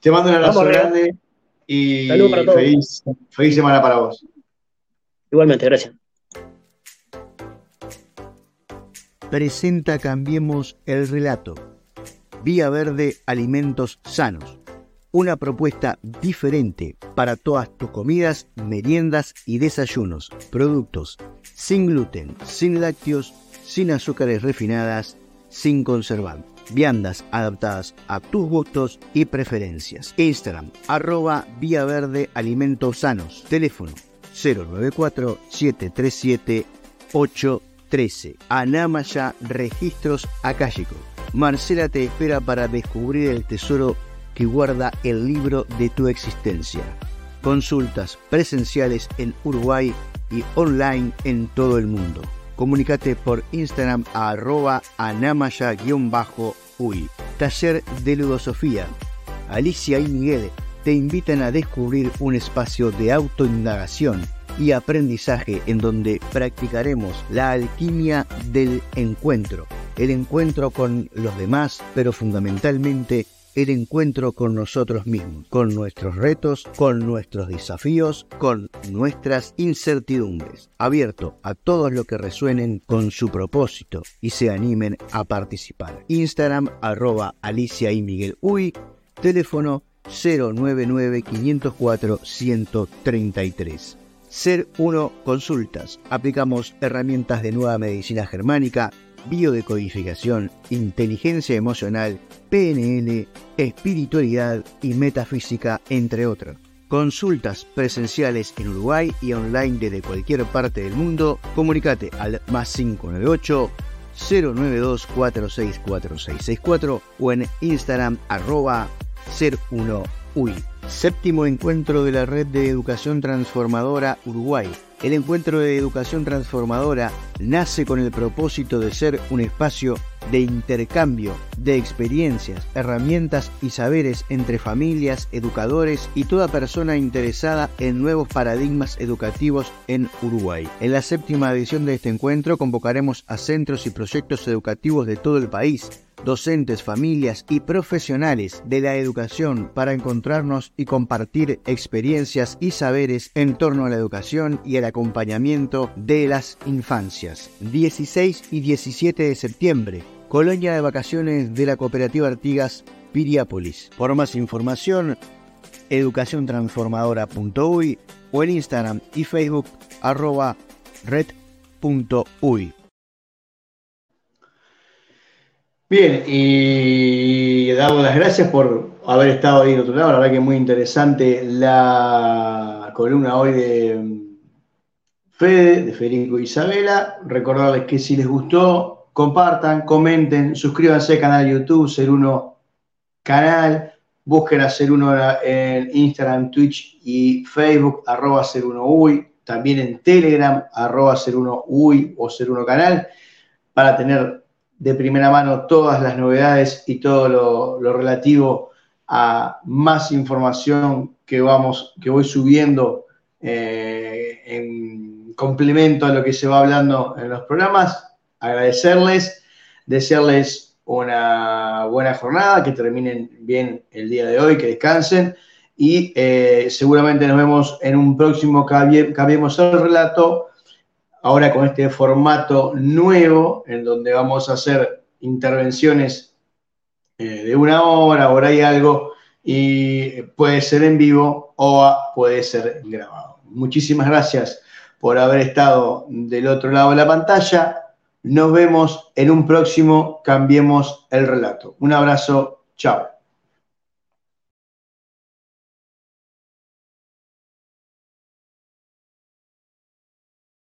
B: Te mando un abrazo grande. Y Feliz, feliz semana para vos.
D: Igualmente, gracias.
E: Presenta Cambiemos el Relato. Vía Verde Alimentos Sanos. Una propuesta diferente para todas tus comidas, meriendas y desayunos. Productos sin gluten, sin lácteos, sin azúcares refinadas, sin conservantes viandas adaptadas a tus gustos y preferencias. Instagram, arroba Vía Verde Alimentos Sanos. Teléfono 094-737-813. Anamaya Registros Akashiko. Marcela te espera para descubrir el tesoro que guarda el libro de tu existencia. Consultas presenciales en Uruguay y online en todo el mundo. Comunicate por Instagram a arroba anamaya-uy. Taller de Ludosofía. Alicia y Miguel te invitan a descubrir un espacio de autoindagación y aprendizaje en donde practicaremos la alquimia del encuentro, el encuentro con los demás, pero fundamentalmente el encuentro con nosotros mismos, con nuestros retos, con nuestros desafíos, con nuestras incertidumbres, abierto a todos los que resuenen con su propósito y se animen a participar. Instagram arroba Alicia y Miguel Uy, teléfono 099 504 133. Ser 1 Consultas. Aplicamos herramientas de nueva medicina germánica biodecodificación, inteligencia emocional, PNL, espiritualidad y metafísica, entre otros. Consultas presenciales en Uruguay y online desde cualquier parte del mundo. Comunicate al más 598 092 464664 o en Instagram arroba ser 1 UI. Séptimo encuentro de la Red de Educación Transformadora Uruguay el encuentro de educación transformadora nace con el propósito de ser un espacio de intercambio de experiencias, herramientas y saberes entre familias, educadores y toda persona interesada en nuevos paradigmas educativos en Uruguay. En la séptima edición de este encuentro convocaremos a centros y proyectos educativos de todo el país docentes, familias y profesionales de la educación para encontrarnos y compartir experiencias y saberes en torno a la educación y el acompañamiento de las infancias. 16 y 17 de septiembre, colonia de vacaciones de la Cooperativa Artigas Piriápolis. Por más información, educaciontransformadora.uy o en Instagram y Facebook red.uy.
B: Bien, y damos las gracias por haber estado ahí en otro lado. La verdad que es muy interesante la columna hoy de Fede, de Federico Isabela. Recordarles que si les gustó, compartan, comenten, suscríbanse al canal YouTube, Ser Uno Canal, Busquen a Ser Uno en Instagram, Twitch y Facebook, arroba Uno. También en Telegram, arroba Uno o Ser Uno Canal, para tener de primera mano todas las novedades y todo lo, relativo a más información que, vamos, que voy subiendo eh, en complemento a lo que se va hablando en los programas. Agradecerles, desearles una buena jornada, que terminen bien el día de hoy, que descansen y eh, seguramente nos vemos en un próximo Cambiemos el Relato, ahora con este formato nuevo en donde vamos a hacer intervenciones eh, de una hora, hora y algo, y puede ser en vivo o puede ser grabado. Muchísimas gracias por haber estado del otro lado de la pantalla. Nos vemos en un próximo Cambiemos el Relato. Un abrazo, chao.